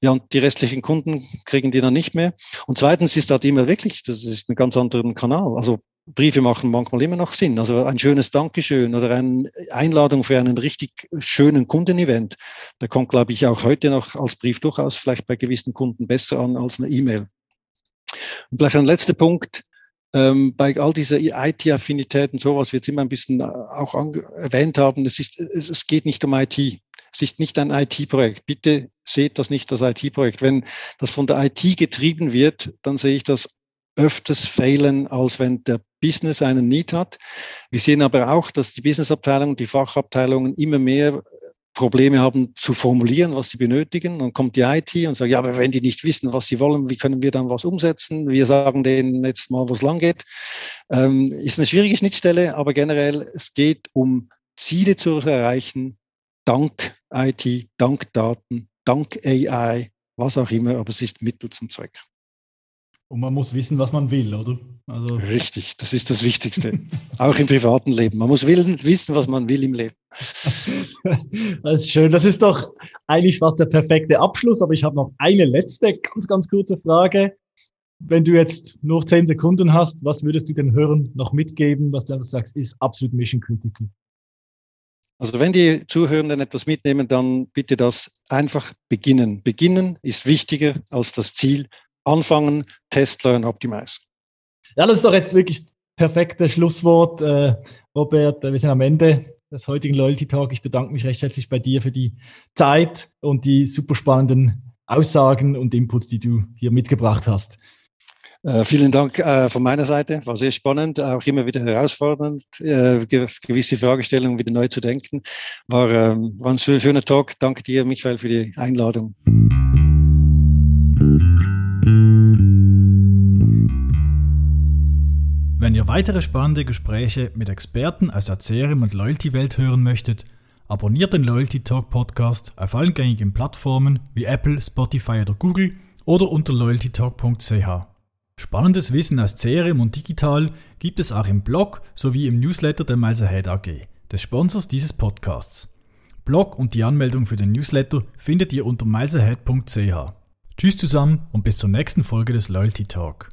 Ja, und die restlichen Kunden kriegen die dann nicht mehr. Und zweitens ist da die E-Mail wirklich, das ist ein ganz anderen Kanal. Also Briefe machen manchmal immer noch Sinn. Also ein schönes Dankeschön oder eine Einladung für einen richtig schönen Kundenevent. Da kommt, glaube ich, auch heute noch als Brief durchaus vielleicht bei gewissen Kunden besser an als eine E-Mail. Und vielleicht ein letzter Punkt. Ähm, bei all dieser IT-Affinität und sowas wird es immer ein bisschen äh, auch erwähnt haben. Es, ist, es, es geht nicht um IT. Es ist nicht ein IT-Projekt. Bitte seht das nicht als IT-Projekt. Wenn das von der IT getrieben wird, dann sehe ich das öfters fehlen, als wenn der Business einen Need hat. Wir sehen aber auch, dass die Businessabteilungen, die Fachabteilungen immer mehr Probleme haben zu formulieren, was sie benötigen. Dann kommt die IT und sagt, ja, aber wenn die nicht wissen, was sie wollen, wie können wir dann was umsetzen? Wir sagen denen jetzt mal, wo es lang geht. Ähm, ist eine schwierige Schnittstelle, aber generell, es geht um Ziele zu erreichen, dank IT, dank Daten, dank AI, was auch immer, aber es ist Mittel zum Zweck. Und man muss wissen, was man will, oder? Also Richtig, das ist das Wichtigste. Auch im privaten Leben. Man muss willen, wissen, was man will im Leben. das ist schön. Das ist doch eigentlich fast der perfekte Abschluss, aber ich habe noch eine letzte ganz, ganz kurze Frage. Wenn du jetzt noch zehn Sekunden hast, was würdest du den Hörern noch mitgeben, was du einfach sagst, ist absolut Mission Critical? Also wenn die Zuhörenden etwas mitnehmen, dann bitte das einfach beginnen. Beginnen ist wichtiger als das Ziel. Anfangen, Test, Learn, Optimize. Ja, das ist doch jetzt wirklich das perfekte Schlusswort. Äh, Robert, wir sind am Ende des heutigen Loyalty Talk. Ich bedanke mich recht herzlich bei dir für die Zeit und die super spannenden Aussagen und Inputs, die du hier mitgebracht hast. Äh, vielen Dank äh, von meiner Seite. War sehr spannend, auch immer wieder herausfordernd, äh, gewisse Fragestellungen wieder neu zu denken. War, ähm, war ein schöner Talk. Danke dir, Michael, für die Einladung. Wenn ihr weitere spannende Gespräche mit Experten aus der CRM und Loyalty-Welt hören möchtet, abonniert den Loyalty Talk Podcast auf allen gängigen Plattformen wie Apple, Spotify oder Google oder unter loyaltytalk.ch. Spannendes Wissen aus CRM und digital gibt es auch im Blog sowie im Newsletter der Miles Ahead AG, des Sponsors dieses Podcasts. Blog und die Anmeldung für den Newsletter findet ihr unter milesahead.ch. Tschüss zusammen und bis zur nächsten Folge des Loyalty Talk.